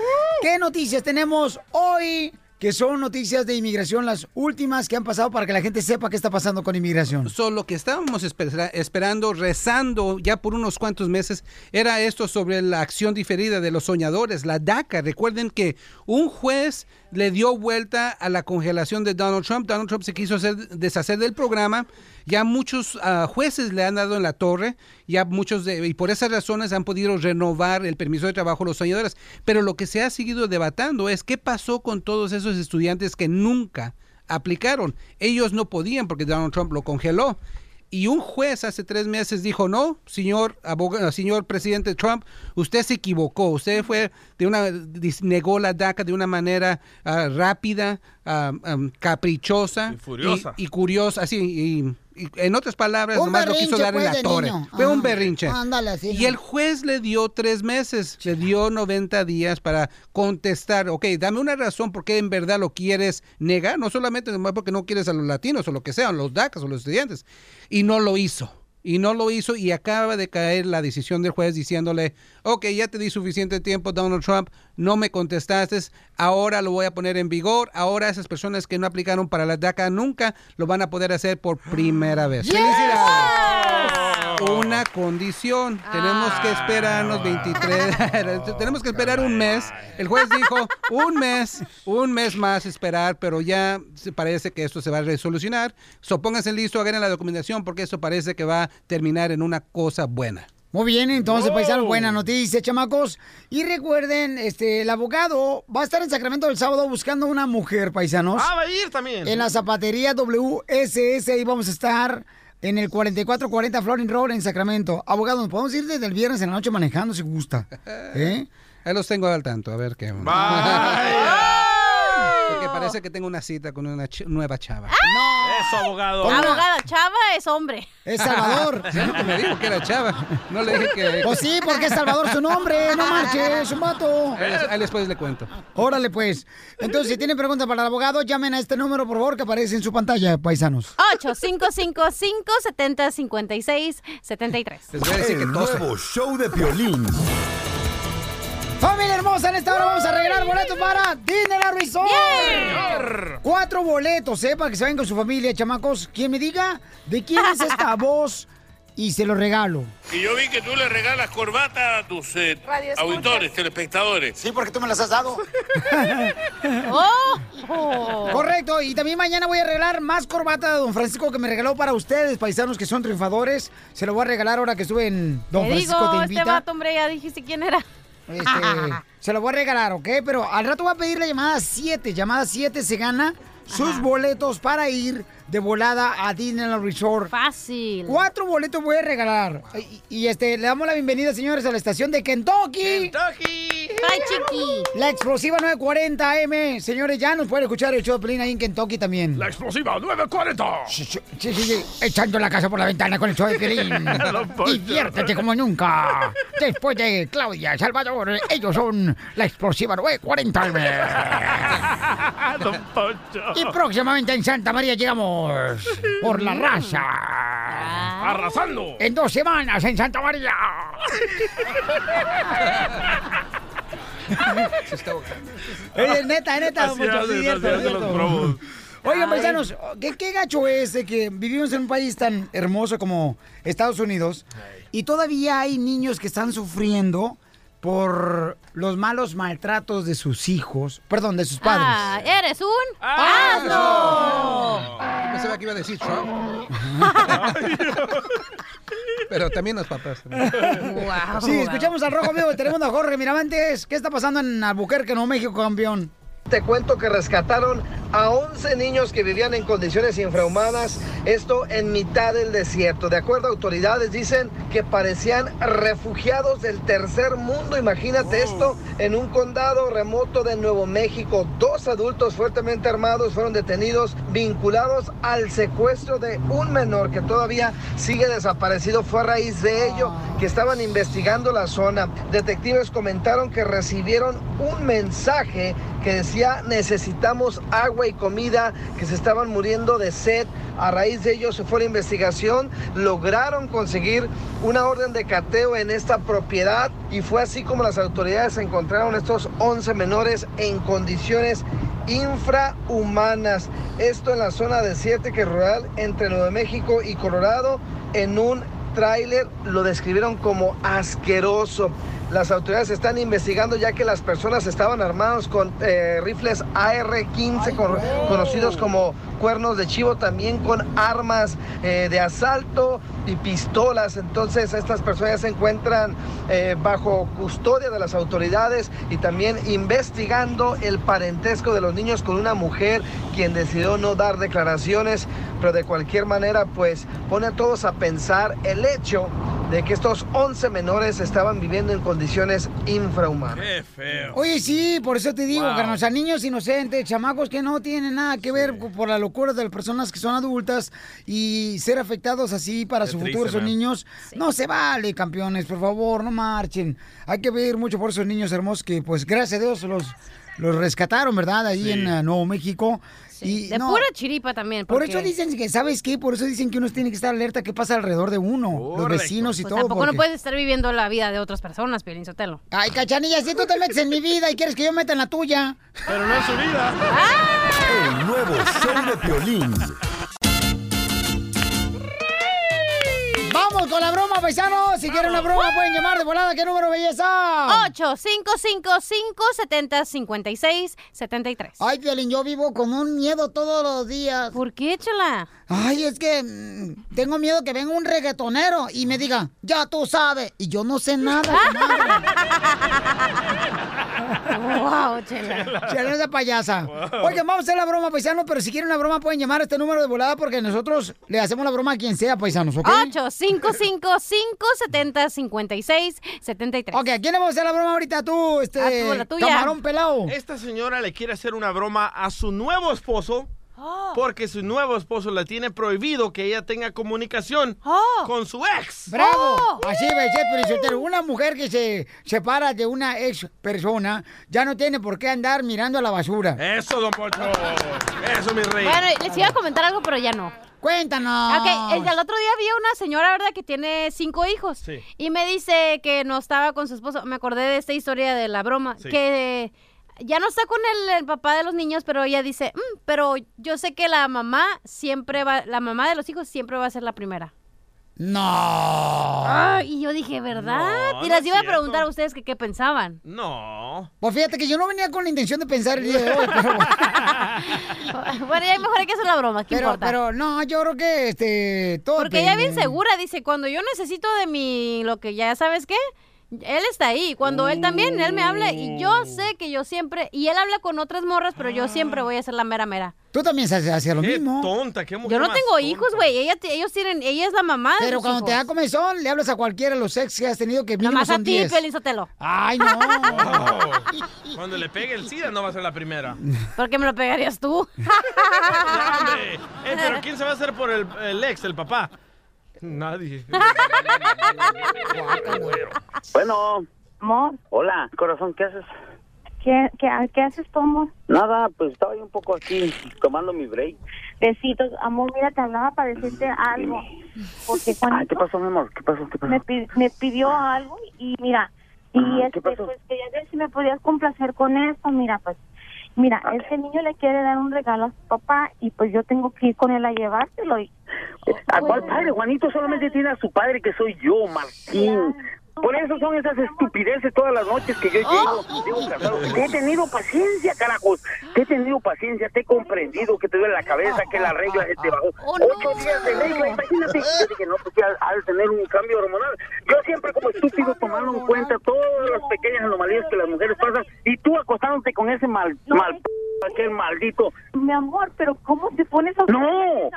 ¿Qué noticias tenemos hoy? Que son noticias de inmigración, las últimas que han pasado para que la gente sepa qué está pasando con inmigración. Solo que estábamos espera- esperando, rezando ya por unos cuantos meses, era esto sobre la acción diferida de los soñadores, la DACA. Recuerden que un juez le dio vuelta a la congelación de Donald Trump. Donald Trump se quiso hacer- deshacer del programa. Ya muchos ah, jueces le han dado en la torre, ya muchos de, y por esas razones han podido renovar el permiso de trabajo a los soñadores. Pero lo que se ha seguido debatando es qué pasó con todos esos estudiantes que nunca aplicaron. Ellos no podían porque Donald Trump lo congeló. Y un juez hace tres meses dijo, no, señor, aboga- señor presidente Trump, usted se equivocó, usted fue de una, negó la DACA de una manera ah, rápida, am, caprichosa. Y furiosa. Y, y curiosa, así, y en otras palabras, nomás lo quiso dar en pues, la torre. niño. Fue un Ajá. berrinche. Ándale, así, Y ¿no? el juez le dio tres meses, le dio 90 días para contestar, ok, dame una razón por qué en verdad lo quieres negar, no solamente nomás porque no quieres a los latinos o lo que sean, los DACAs o los estudiantes, y no lo hizo. Y no lo hizo y acaba de caer la decisión del juez diciéndole, ok, ya te di suficiente tiempo, Donald Trump, no me contestaste, ahora lo voy a poner en vigor, ahora esas personas que no aplicaron para la DACA nunca lo van a poder hacer por primera vez. ¡Felicidades! Una condición, tenemos que esperarnos 23, tenemos que esperar un mes. El juez dijo un mes, un mes más esperar, pero ya se parece que esto se va a resolucionar. So, pónganse listo, hagan la documentación porque esto parece que va a terminar en una cosa buena. Muy bien, entonces, paisanos, buena noticia, chamacos. Y recuerden, este, el abogado va a estar en Sacramento el sábado buscando una mujer, paisanos. Ah, va a ir también. En la zapatería WSS, ahí vamos a estar en el 4440 Florin Road en Sacramento. Abogado, nos podemos ir desde el viernes en la noche manejando si gusta. ¿Eh? Ahí los tengo al tanto, a ver qué. Porque parece que tengo una cita con una ch- nueva chava. Eso, abogado. Abogada, chava es hombre. Es Salvador. Sí, me dijo que era chava. No le dije que. Pues sí, porque es Salvador su nombre, no marches, es un vato. Ahí, les- después le cuento. Órale, pues. Entonces, si tienen preguntas para el abogado, llamen a este número, por favor, que aparece en su pantalla, paisanos. 855-570-5673. El nuevo show de Piolín. Familia hermosa, en esta hora vamos a regalar boletos para Disneyland Resort. Cuatro boletos, ¿eh? Para que se vayan con su familia, chamacos. Quien me diga de quién es esta voz y se lo regalo. Y yo vi que tú le regalas corbata a tus eh, auditores, telespectadores. Sí, porque tú me las has dado. Oh. Correcto, y también mañana voy a regalar más corbata de Don Francisco que me regaló para ustedes, paisanos que son triunfadores. Se lo voy a regalar ahora que estuve en Don Te Francisco digo, Te este Invita. vato, hombre, ya dijiste quién era. Este, se lo voy a regalar, ¿ok? Pero al rato voy a pedir la llamada 7. Llamada 7 se gana sus boletos para ir de volada a Disneyland Resort. Fácil. Cuatro boletos voy a regalar. Y, y, este, le damos la bienvenida, señores, a la estación de Kentucky. Kentucky. Bye, chiqui. La explosiva 940 AM. Señores, ya nos pueden escuchar el show de Pelín ahí en Kentucky también. La explosiva 940. Sí, sí, sí, sí, echando la casa por la ventana con el show de Pelín. Diviértete como nunca. Después de Claudia Salvador, ellos son la explosiva 940 AM. Don Poncho. Y próximamente en Santa María llegamos por la raza. Arrasando. En dos semanas en Santa María. Eh, neta, neta, Así mucho, hacen, sí, cierto, así hacen cierto. los promos. Oigan, Ay. paisanos, ¿qué, qué gacho es de que vivimos en un país tan hermoso como Estados Unidos y todavía hay niños que están sufriendo por los malos maltratos de sus hijos, perdón, de sus padres. Ah, eres un Ah, asno. Pensaba que iba a decir Trump. Pero también los papás. Wow. Sí, escuchamos al Rojo Vivo Telemundo a Jorge Miramontes. ¿Qué está pasando en Albuquerque, Nuevo México, campeón? Te cuento que rescataron a 11 niños que vivían en condiciones infrahumanas, esto en mitad del desierto. De acuerdo a autoridades, dicen que parecían refugiados del tercer mundo. Imagínate esto, en un condado remoto de Nuevo México, dos adultos fuertemente armados fueron detenidos vinculados al secuestro de un menor que todavía sigue desaparecido. Fue a raíz de ello que estaban investigando la zona. Detectives comentaron que recibieron un mensaje que decía necesitamos agua y comida, que se estaban muriendo de sed. A raíz de ello se fue la investigación, lograron conseguir una orden de cateo en esta propiedad y fue así como las autoridades encontraron estos 11 menores en condiciones infrahumanas. Esto en la zona desértica y rural entre Nuevo México y Colorado en un tráiler lo describieron como asqueroso. Las autoridades están investigando ya que las personas estaban armados con eh, rifles AR-15 con- conocidos como cuernos de chivo, también con armas eh, de asalto y pistolas. Entonces estas personas ya se encuentran eh, bajo custodia de las autoridades y también investigando el parentesco de los niños con una mujer quien decidió no dar declaraciones, pero de cualquier manera pues pone a todos a pensar el hecho de que estos 11 menores estaban viviendo en condiciones infrahumanas. Qué feo. Oye, sí, por eso te digo, Wow. carnal, o sea, niños inocentes, chamacos que no tienen nada que ver por la locura de las personas que son adultas y ser afectados así para Qué su triste, futuro, esos niños. No se vale, campeones, por favor, no marchen. Hay que ver mucho por esos niños hermosos que, pues, gracias a Dios los, los rescataron, ¿verdad? Ahí Sí. en eh, Nuevo México. Y, De no, pura chiripa también. por eso dicen que, ¿sabes qué? Por eso dicen que uno tiene que estar alerta qué pasa alrededor de uno, los vecinos y Pues todo. tampoco no puedes estar viviendo la vida de otras personas, Piolín Sotelo. Ay, cachanilla, si tú te metes en mi vida y quieres que yo meta en la tuya. Pero no es su vida. El nuevo show de Piolín. Vamos con la broma, paisanos. Si quieren una broma, pueden llamar de volada. ¿Qué número, belleza? 855-570-5673. Ay, Violín, yo vivo con un miedo todos los días. ¿Por qué, chala? Ay, es que mm, tengo miedo que venga un reggaetonero y me diga, ya tú sabes. Y yo no sé nada. wow, chela. Chela es de payasa. Oigan, vamos a hacer la broma, paisanos, pero si quieren una broma pueden llamar a este número de volada porque nosotros le hacemos la broma a quien sea, paisanos, ¿ok? 855 1-855-570-5673. Ok, ¿a quién le vamos a hacer la broma ahorita tú, este, A tú, la tuya. camarón pelado? Esta señora le quiere hacer una broma a su nuevo esposo porque su nuevo esposo le tiene prohibido que ella tenga comunicación con su ex. ¡Bravo! Así va a ser, Felicitero. Una mujer que se separa de una ex persona ya no tiene por qué andar mirando a la basura. Eso, don Poncho. Eso, mi rey. Bueno, les iba a comentar algo, pero ya no. Cuéntanos. Ok, el, el otro día vi a una señora, ¿verdad? Que tiene cinco hijos. Sí. Y me dice que no estaba con su esposo. Me acordé de esta historia de la broma. Sí. Que ya no está con el, el papá de los niños, pero ella dice, "Mm, pero yo sé que la mamá siempre va, la mamá de los hijos siempre va a ser la primera. No. Ah, y yo dije, ¿verdad? No, y no les es iba a preguntar a ustedes que qué pensaban. No. Pues fíjate que yo no venía con la intención de pensar el día de hoy, pero... bueno, ya mejor hay que hacer la broma, ¿qué pero, importa? pero no, yo creo que este todo Porque ella bien segura dice, cuando yo necesito de mi, lo que ya sabes qué, él está ahí. Cuando él también, él me habla y yo sé que yo siempre, y él habla con otras morras, pero yo siempre voy a ser la mera mera. Tú también haces hacia lo Qué mismo. tonta, qué mujer Yo no más tengo tonta. hijos, güey. Ella, ellos tienen, ella es la mamá de Pero sus cuando te da comezón, le hablas a cualquiera de los ex que has tenido que mínimo Nomás a son ti, 10. Piolín Sotelo. Ay, no. Oh. Cuando le pegue el SIDA no va a ser la primera. ¿Por qué me lo pegarías tú? Eh, pero ¿quién se va a hacer por el, el ex, el papá? Nadie. Bueno. Amor, Hola, corazón, ¿qué haces? ¿qué, qué, qué haces tú, amor? Nada, pues estaba yo un poco aquí tomando mi break. Besitos. Amor, mira, te hablaba para decirte algo. Porque Ay, ¿qué pasó, mi amor? ¿Qué pasó? ¿Qué pasó? me, pi- me pidió algo y mira, y Ah, este, ¿qué pasó? pues quería ver si me podías complacer con esto. Mira, pues, mira, este niño le quiere dar un regalo a su papá y pues yo tengo que ir con él a llevárselo. Y, ¿A cuál padre? Juanito solamente tiene a su padre que soy yo, Martín. Por eso son esas estupideces todas las noches que yo llego. Casado, te he tenido paciencia, carajos. Te he tenido paciencia, te he comprendido que te duele la cabeza, que la regla se te bajó. Ocho días de regla, imagínate. Yo dije, no, pues al tener un cambio hormonal. Yo siempre como estúpido tomando en cuenta todas las pequeñas anomalías que las mujeres pasan y tú acostándote con ese mal, mal aquel maldito. mi amor, pero ¿cómo te pones a No,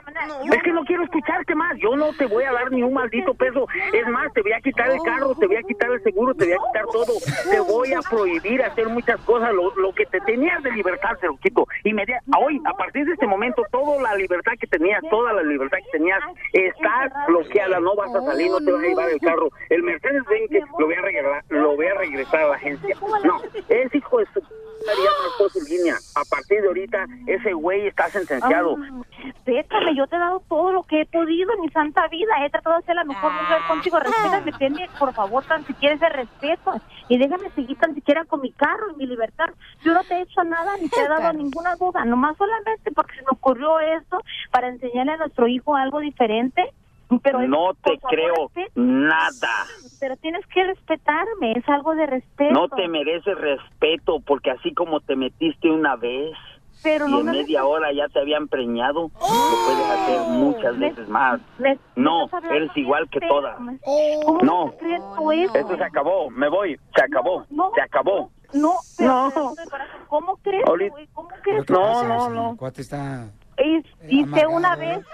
es que no quiero escucharte más. Yo no te voy a dar ni un maldito peso. Es más, te voy a quitar el carro, te voy a quitar el seguro, te voy a quitar todo. Te voy a prohibir hacer muchas cosas. Lo, lo que te tenías de libertad te lo quito. Inmedia- hoy, a partir de este momento, toda la libertad que tenías, toda la libertad que tenías, está bloqueada. No vas a salir, no te vas a llevar el carro. El Mercedes Benz que lo voy a regresar, lo voy a regresar a la agencia. No, es hijo de su ya marcó su línea. A partir de ahorita, ese güey está sentenciado. Respétame, yo te he dado todo lo que he podido en mi santa vida. He tratado de ser la mejor mujer contigo. Respétame, tenme, por favor, tan siquiera ese respeto. Y déjame seguir tan siquiera con mi carro y mi libertad. Yo no te he hecho nada ni te he dado ninguna duda. Nomás solamente porque se me ocurrió esto para enseñarle a nuestro hijo algo diferente. Pero No te favor, creo respétame. nada. Pero tienes que respetarme. Es algo de respeto. No te mereces respeto porque así como te metiste una vez Pero y no en me- media hora ya te habían preñado, lo puedes hacer muchas veces más. me- No, eres igual que todas. ¿Cómo No, crees tú eso? esto se acabó, me voy, se acabó, se acabó. No, pero, No. pero, corazón, ¿cómo crees? ¿Cómo crees? No, no, no. El cuate está... Amargado. una vez.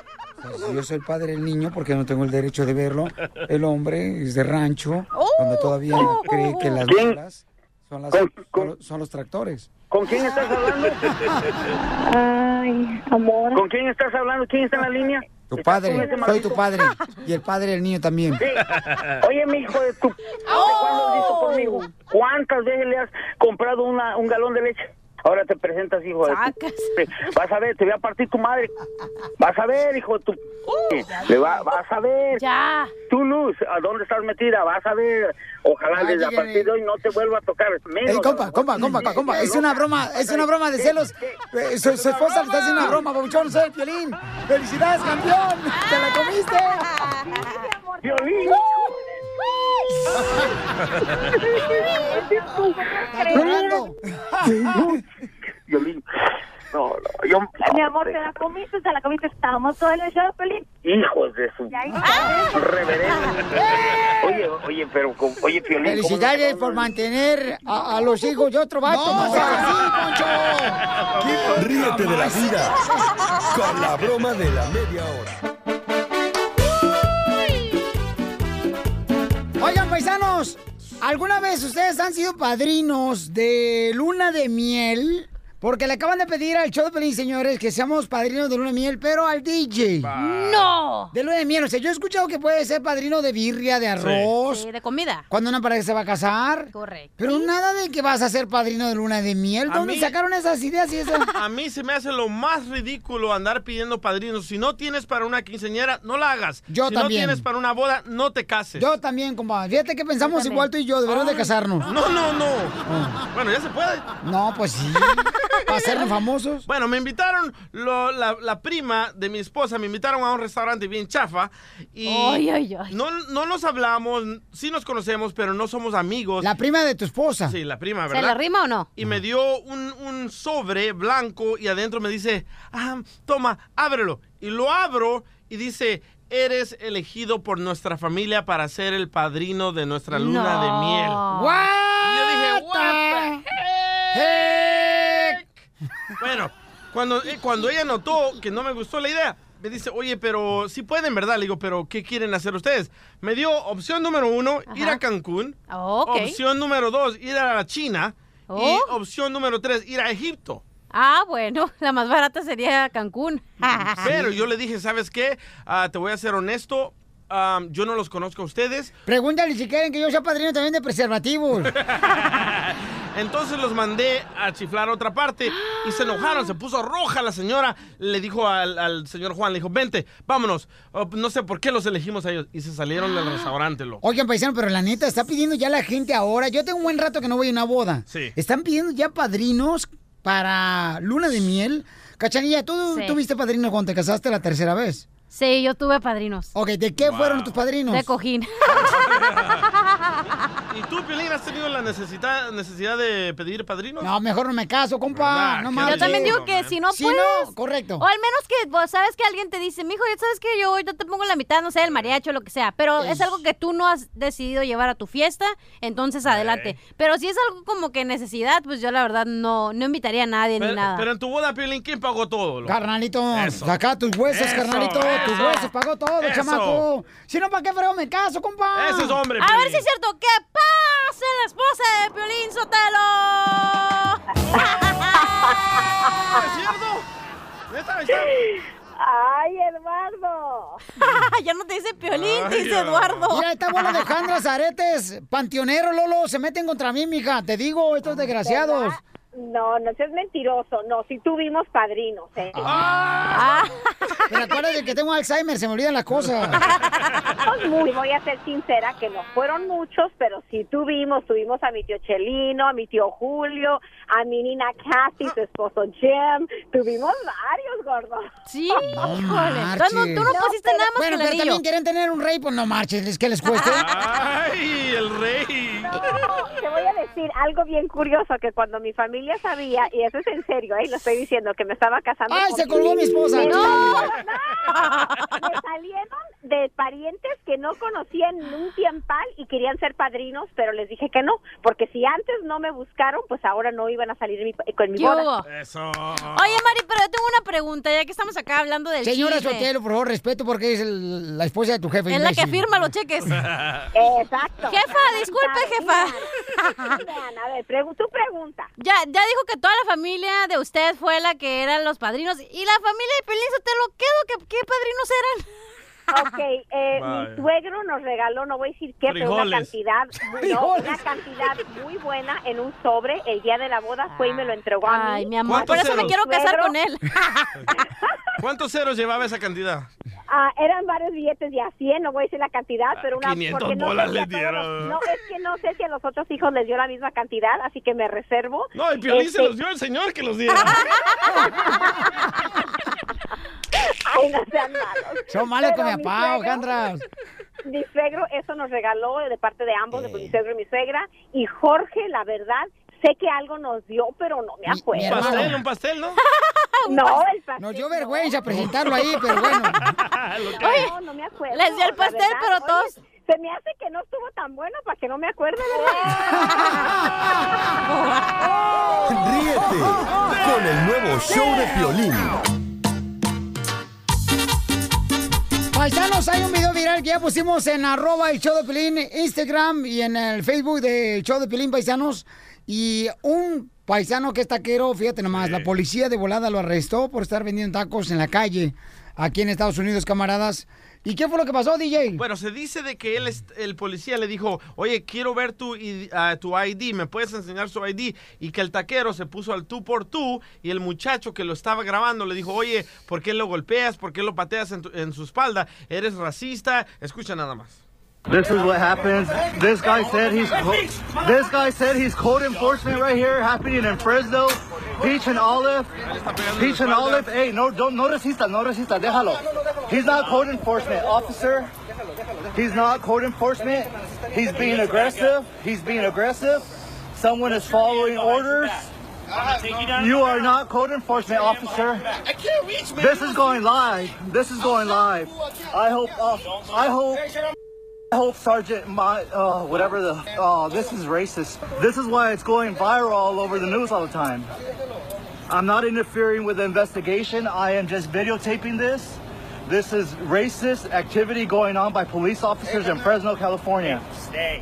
Si yo soy el padre del niño porque no tengo el derecho de verlo. El hombre es de rancho, donde todavía cree que las ¿Quién? bolas son, las- son los- son los tractores. ¿Con quién estás hablando? Ay, amor. ¿Con quién estás hablando? ¿Quién está en la línea? Tu padre, soy tu padre. Y el padre del niño también. Sí. Oye, mi hijo de tu... ¿Desde cuándo has visto conmigo? ¿Cuántas veces le has comprado una, un galón de leche? Ahora te presentas, hijo de tu... Vas a ver, te voy a partir tu madre. Vas a ver, hijo de tu... Le va- vas a ver. Ya. Tu luz, ¿a dónde estás metida? Vas a ver. Ojalá Ay, desde a partir de hoy no te vuelva a tocar. Menos Ey, compa, compa, compa, compa, es una broma, es una broma de celos. Eh, Su, su esposa le está haciendo una broma, babuchón, soy el Piolín. ¡Felicidades, campeón! ¡Te la comiste! ¡Violín! Llorando. Violín. No, no, yo... Mi amor, te la comiste, te la comiste. Estábamos todos en el show, Pelín. Hijos de su... Reverendo. Oye, oye, pero... con- Oye, Piolín... ¿cómo no Felicidades por mantener a, a los hijos de otro vato. No, así, Poncho. Ríete de la vida con la broma de la media hora. Oigan, paisanos, ¿alguna vez ustedes han sido padrinos de luna de miel? Porque le acaban de pedir al show de Pelín, señores, que seamos padrinos de luna de miel, pero al DJ. ¡No! De luna de miel. O sea, yo he escuchado que puede ser padrino de birria, de arroz. Sí, de comida. Cuando una pareja se va a casar. Correcto. Pero nada de que vas a ser padrino de luna de miel. ¿Dónde mí- sacaron esas ideas y esas? A mí se me hace lo más ridículo andar pidiendo padrinos. Si no tienes para una quinceañera, no la hagas. Yo si no también. tienes para una boda, no te cases. Yo también, compadre. Fíjate que pensamos igual tú y yo. Deberíamos de casarnos. No, no, no. Oh. Bueno, ya se puede. No, pues sí. Para hacernos famosos. Bueno, me invitaron, lo- la, la prima de mi esposa, me invitaron a un restaurante bien chafa. Y Ay, ay, ay. No, no nos hablamos, sí nos conocemos, pero no somos amigos. La prima de tu esposa. Sí, la prima, ¿Se ¿verdad? la rima o no? Y me dio un, un sobre blanco y adentro me dice, ah, toma, ábrelo. Y lo abro y dice, eres elegido por nuestra familia para ser el padrino de nuestra luna No. de miel. Y yo dije, what the heck? Bueno, cuando, cuando ella notó que no me gustó la idea, me dice, oye, pero sí pueden, ¿verdad? Le digo, pero ¿qué quieren hacer ustedes? Me dio opción número uno, ir a Cancún. ok. Opción número dos, ir a la China. Oh. Y opción número tres, ir a Egipto. Ah, bueno, la más barata sería Cancún. Pero yo le dije, ¿sabes qué? Ah, te voy a ser honesto. yo no los conozco a ustedes. Pregúntale si quieren que yo sea padrino también de preservativos. Entonces los mandé a chiflar a otra parte y se enojaron, se puso roja la señora. Le dijo al, al señor Juan, le dijo, vente, vámonos. Oh, no sé por qué los elegimos a ellos. Y se salieron del restaurante, loco. Oigan, paisano, pero la neta, está pidiendo ya la gente ahora. Yo tengo un buen rato que no voy a una boda. Sí. Están pidiendo ya padrinos para luna de miel. Cachanilla, ¿tú Sí. tuviste padrino cuando te casaste la tercera vez? Sí, yo tuve padrinos. Ok, ¿de qué fueron tus padrinos? De cojín. ¿Y tú, Piolín, has tenido la necesidad, necesidad de pedir padrinos? No, mejor no me caso, compa. ¿Verdad? No Qué mames. Yo también digo que si no Si puedes. no, correcto. O al menos que vos sabes que alguien te dice, mijo, ya sabes que yo, yo te pongo la mitad, no sé, el mariachi o lo que sea. Pero es algo que tú no has decidido llevar a tu fiesta, entonces adelante. Pero si es algo como que necesidad, pues yo la verdad no, no invitaría a nadie Pero, ni nada. pero en tu boda, Piolín, ¿quién pagó todo? loco? Carnalito, Eso. saca tus huesos, Eso, carnalito. Tus eso. huesos, pagó todo, Eso. chamaco. Si no, ¿para qué frego me caso, compa? Ese es hombre, A ver si es cierto, que pase la esposa de Piolín Sotelo. ¿Es cierto? ¿Neta? ¿Está? ¡Ay, Eduardo! ya no te dice Piolín, te Ay, dice ya. Eduardo. Mira, esta bola de Jandras, aretes, panteoneros, Lolo, se meten contra mí, mija. Te digo, estos desgraciados. No, no seas mentiroso. No, sí tuvimos padrinos, ¿eh? Ah. Pero acuérdate que tengo Alzheimer, se me olvidan las cosas. Pues muy, voy a ser sincera que no fueron muchos, pero sí tuvimos. Tuvimos a mi tío Chelino, a mi tío Julio, a mi nina Kathy, su esposo Jim. Tuvimos varios, gordos. Sí, No híjole. No- tú no pusiste nada más Bueno, que el pero también quieren tener un rey, pues no marches, es que les cueste. ¡Ay, el rey! Te voy a decir algo bien curioso, que cuando mi familia sabía, y eso es en serio, ¿eh? lo estoy diciendo, que me estaba casando ¡Ay, con se colgó mi esposa! Me- ¡No! Me salieron de parientes que no conocían en un tiempal y querían ser padrinos, pero les dije que no, porque si antes no me buscaron, pues ahora no iban a salir mi- con mi ¿Qué boda. hubo? Eso. Oye, Mari, pero yo tengo una pregunta, ya que estamos acá hablando del Señora chisme. Sotelo, por favor, respeto porque es el- la esposa de tu jefe. Es la que firma los cheques. Exacto. Jefa, disculpe, jefa. Vean, a ver, pregu- tu pregunta. Ya, ya dijo que toda la familia de usted fue la que eran los padrinos. ¿Y la familia de Pelín Sotelo qué, ¿Qué, padrinos eran? Ok, eh, mi suegro nos regaló, no voy a decir qué, pero una cantidad, muy- no, una cantidad muy buena en un sobre el día de la boda fue y me lo entregó a mí. Ay, mi amor, ¿Cuántos por eso me quiero casar Suegro. con él. ¿Cuántos ceros llevaba esa cantidad? Ah, eran varios billetes de a 100, no voy a decir la cantidad, pero una 500 porque no sé si le dieron. los- no, es que no sé si a los otros hijos les dio la misma cantidad, así que me reservo. No, el Piolín se Este, los dio el señor que los diera. Ay, no sean malos. Son malos con mi papá, Alejandras. Mi suegro, eso nos regaló de parte de ambos, de mi suegro y mi suegra. Y Jorge, la verdad, sé que algo nos dio, pero no me acuerdo. Un hermano. pastel, un pastel, ¿no? No, el pastel. Nos dio no. vergüenza presentarlo ahí, pero bueno. Que- No, no me acuerdo. Les dio el pastel, verdad. pero Oye, todos- Se me hace que no estuvo tan bueno para que no me acuerde, ¿verdad? Ríete con el nuevo show de Piolín. Paisanos, hay un video viral que ya pusimos en arroba el show de Pelín, Instagram y en el Facebook de show de Pelín Paisanos. Y un paisano que es taquero, fíjate nomás, la policía de volada lo arrestó por estar vendiendo tacos en la calle aquí en Estados Unidos, camaradas. ¿Y qué fue lo que pasó, DJ? Bueno, se dice de que él, es- el policía le dijo, oye, quiero ver tu, ah, tu ID, ¿me puedes enseñar su ID? Y que el taquero se puso al tú por tú y el muchacho que lo estaba grabando le dijo, oye, ¿por qué lo golpeas? ¿Por qué lo pateas en, tu- en su espalda? ¿Eres racista? Escucha nada más. This is what happens. This guy said he's co- this guy said he's code enforcement right here, happening in Fresno. Peach and Olive, Peach and Olive. Hey, no, don't no resista, no resista, déjalo. He's not code enforcement officer. He's not code enforcement. He's being aggressive. He's being aggressive. Someone is following orders. You are not code enforcement officer. I can't reach, man. This is going live. This is going live. I hope. Uh, I hope. I hope Sergeant, my, uh, whatever the, oh, this is racist. This is why it's going viral all over the news all the time. I'm not interfering with the investigation. I am just videotaping this. This is racist activity going on by police officers in Fresno, California.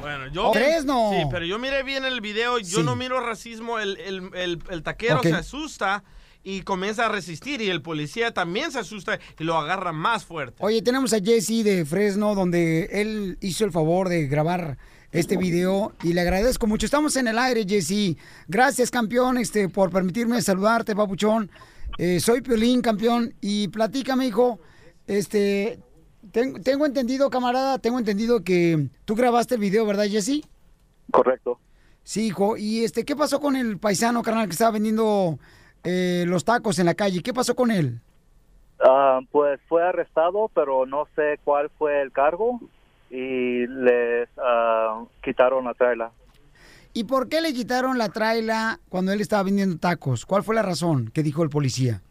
Bueno, yo... Fresno. Sí, pero yo miré bien el video, yo Sí. no miro racismo, el, el, el, el taquero se asusta y comienza a resistir y el policía también se asusta y lo agarra más fuerte. Oye, tenemos a Jesse de Fresno, donde él hizo el favor de grabar este video y le agradezco mucho. Estamos en el aire, Jesse. Gracias, campeón, este, por permitirme saludarte, papuchón. Eh, soy Piolín, campeón, y platícame, hijo. Este, ten- tengo entendido, camarada, tengo entendido que tú grabaste el video, ¿verdad, Jesse? Correcto. Sí, hijo. ¿Y este, qué pasó con el paisano, carnal, que estaba vendiendo eh, los tacos en la calle? ¿Qué pasó con él? Ah, pues fue arrestado, pero no sé cuál fue el cargo y les ah, quitaron la traila. ¿Y por qué le quitaron la traila cuando él estaba vendiendo tacos? ¿Cuál fue la razón que dijo el policía?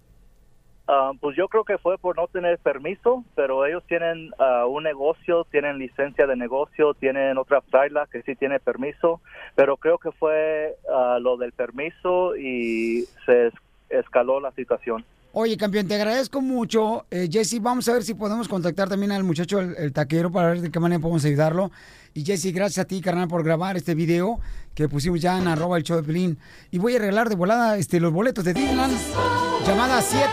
Ah, pues yo creo que fue por no tener permiso, pero ellos tienen ah, un negocio, tienen licencia de negocio, tienen otra traila que sí tiene permiso, pero creo que fue ah, lo del permiso y se es- escaló la situación. Oye, campeón, te agradezco mucho. Eh, Jesse, vamos a ver si podemos contactar también al muchacho, el, el taquero, para ver de qué manera podemos ayudarlo. Y Jesse, gracias a ti, carnal, por grabar este video que pusimos ya en arroba el show de Pelín. Y voy a regalar de volada este, los boletos de Disneyland. Llamada 7,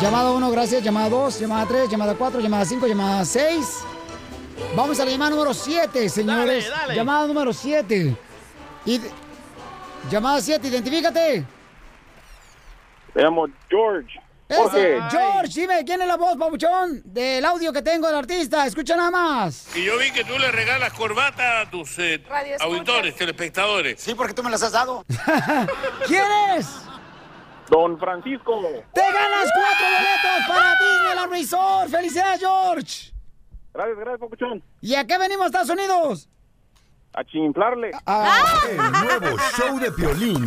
llamada 1, gracias. Llamada 2, llamada 3, llamada 4, llamada 5, llamada 6. Vamos a la llamada número 7, señores. Dale, dale. Llamada número 7. Y... Llamada 7, identifícate. Me llamo George. George, dime, ¿quién es la voz, papuchón? Del audio que tengo del artista. Escucha nada más. Y yo vi que tú le regalas corbata a tus eh, auditores, telespectadores. Sí, porque tú me las has dado. ¿Quién es? Don Francisco. ¡Te ganas cuatro boletos para Disneyland Resort! ¡Felicidades, George! Gracias, gracias, Papuchón. ¿Y a qué venimos, Estados Unidos? A chinflarle. El nuevo show de Piolín.